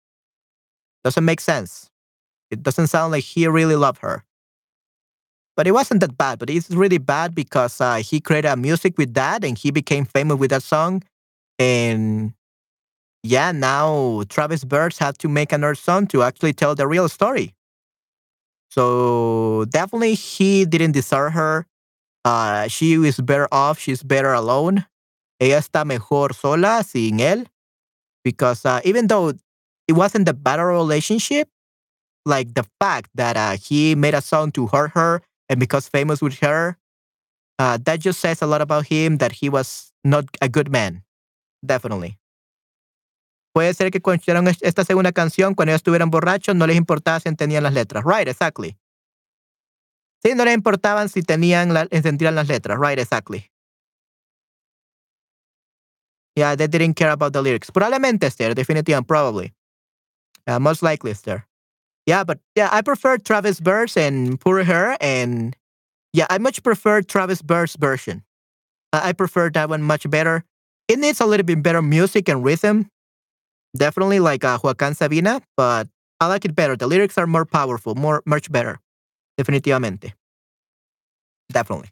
Doesn't make sense. It doesn't sound like he really loved her. But it wasn't that bad. But it's really bad because uh, he created a music with that, and he became famous with that song. And yeah, now Travis Birds had to make another song to actually tell the real story. So definitely he didn't deserve her. Uh, she is better off. She's better alone. Ella está mejor sola, sin él. Because uh, even though it wasn't the better relationship, like the fact that uh, he made a song to hurt her and because famous with her, uh, that just says a lot about him that he was not a good man. Definitely. Puede ser que escucharon esta segunda canción, cuando ellos estuvieran borrachos, no les importaba si entendían las letras. Right, exactly. Sí, no les importaban si tenían la, entendían las letras. Right, exactly. Yeah, they didn't care about the lyrics. Probablemente, Esther, definitivamente, probably. Uh, most likely, Esther. Yeah, but yeah, I prefer Travis Birds and Poor Her, and yeah, I much prefer Travis Birds version. I I prefer that one much better. It needs a little bit better music and rhythm, definitely like uh, Joaquin Sabina, but I like it better. The lyrics are more powerful, more much better, definitivamente, definitely.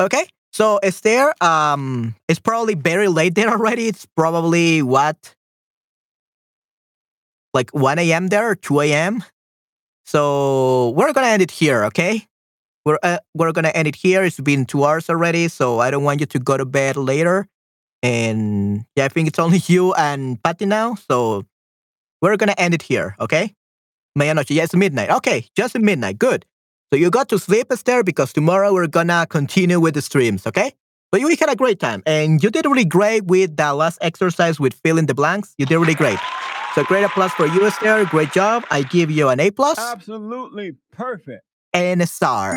Okay, so it's there. um, it's probably very late there already. It's probably what, like 1 a.m. there or 2 a.m. So we're gonna end it here, okay? We're uh, we're gonna end it here. It's been two hours already, so I don't want you to go to bed later. And yeah, I think it's only you and Patty now, so we're gonna end it here, okay? Medianoche. It's midnight. Okay, just midnight. Good. So you got to sleep, Esther, because tomorrow we're gonna continue with the streams, okay? But we had a great time, and you did really great with that last exercise with fill in the blanks. You did really great. So great applause for you, Esther. Great job. I give you an A plus Absolutely perfect. and a star.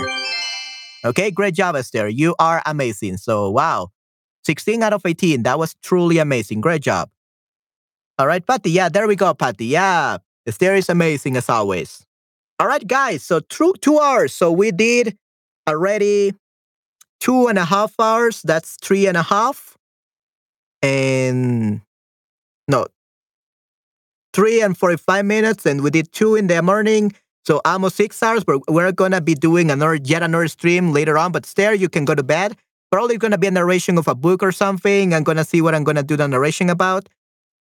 Okay, great job, Esther. You are amazing. So wow, 16 out of 18. That was truly amazing. Great job. All right, Patty. Yeah, there we go, Patty. Yeah, Esther is amazing as always. All right, guys. So two two hours. So we did already two and a half hours. That's three and a half. And no, three and 45 minutes. And we did two in the morning. So almost six hours, but we're gonna be doing another yet another stream later on. But there you can go to bed. Probably gonna be a narration of a book or something. I'm gonna see what I'm gonna do the narration about.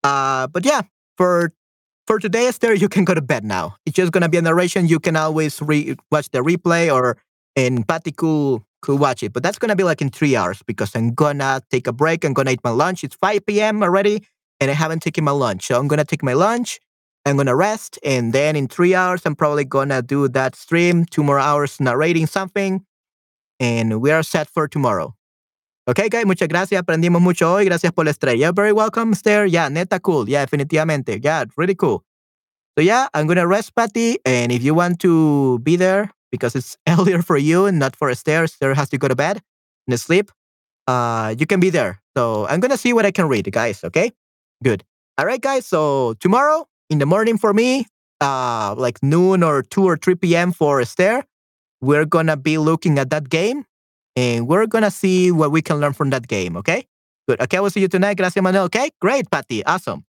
Uh, but yeah, for for today, Esther, you can go to bed now. It's just gonna be a narration. You can always re- watch the replay or in could could watch it. But that's gonna be like in three hours because I'm gonna take a break. I'm gonna eat my lunch. It's 5 p.m. already, and I haven't taken my lunch. So I'm gonna take my lunch. I'm gonna rest, and then in three hours, I'm probably gonna do that stream. Two more hours narrating something, and we are set for tomorrow. Okay, guys, muchas gracias. Aprendimos mucho hoy. Gracias por la estrella. Very welcome, Esther. Yeah, neta cool. Yeah, definitivamente. Yeah, really cool. So yeah, I'm gonna rest, Patty. And if you want to be there because it's earlier for you and not for Esther, Esther has to go to bed and sleep. Uh, you can be there. So I'm gonna see what I can read, guys. Okay, good. All right, guys. So tomorrow in the morning for me, uh, like noon or two or three p.m. for Esther, we're gonna be looking at that game and we're gonna see what we can learn from that game. Okay, good. Okay, we'll see you tonight. Gracias, Manuel. Okay, great, Patty. Awesome.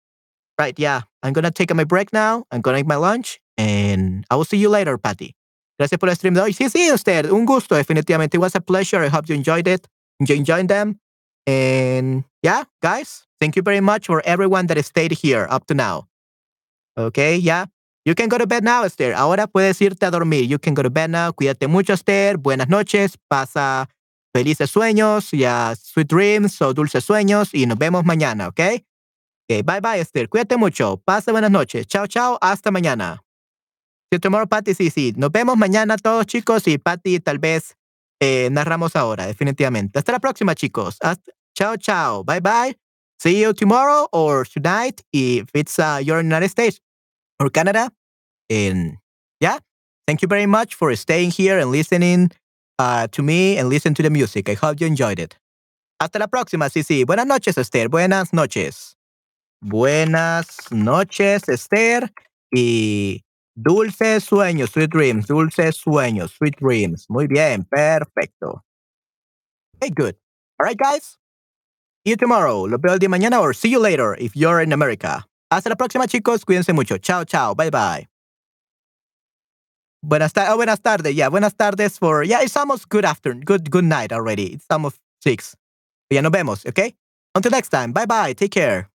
Right, yeah. I'm gonna take my break now. I'm gonna eat my lunch, and I will see you later, Patty. Gracias por el stream de hoy. Sí, sí, usted. Un gusto, definitivamente. It was a pleasure. I hope you enjoyed it. You enjoyed them. And yeah, guys, thank you very much for everyone that stayed here up to now. Okay, yeah. You can go to bed now, Esther. Ahora puedes irte a dormir. You can go to bed now. Cuídate mucho, Esther. Buenas noches. Pasa felices sueños, ya sweet dreams o dulces sueños y nos vemos mañana, ¿ok? Ok, bye bye, Esther. Cuídate mucho. Pasa buenas noches. Chao, chao. Hasta mañana. See you tomorrow, Patty. Sí, sí. Nos vemos mañana todos, chicos. Y Patty, tal vez eh, narramos ahora, definitivamente. Hasta la próxima, chicos. Chao, chao. Bye bye. See you tomorrow or tonight if it's uh, the United States or Canada. Yeah, thank you very much for staying here and listening uh, to me and listen to the music. I hope you enjoyed it. Hasta la próxima, sí, sí. Buenas noches, Esther. Buenas noches. Buenas noches, Esther. Y dulces sueños, sweet dreams, dulces sueños, sweet dreams. Muy bien, perfecto. Okay, good. All right, guys. See you tomorrow. Lo veo el día mañana or see you later if you're in America. Hasta la próxima, chicos. Cuídense mucho. Chao, chao. Bye, bye. Buenas, ta oh, buenas tardes. Yeah, buenas tardes for. Yeah, it's almost good afternoon. Good, good night already. It's almost six. Ya nos vemos, okay? Until next time. Bye, bye. Take care.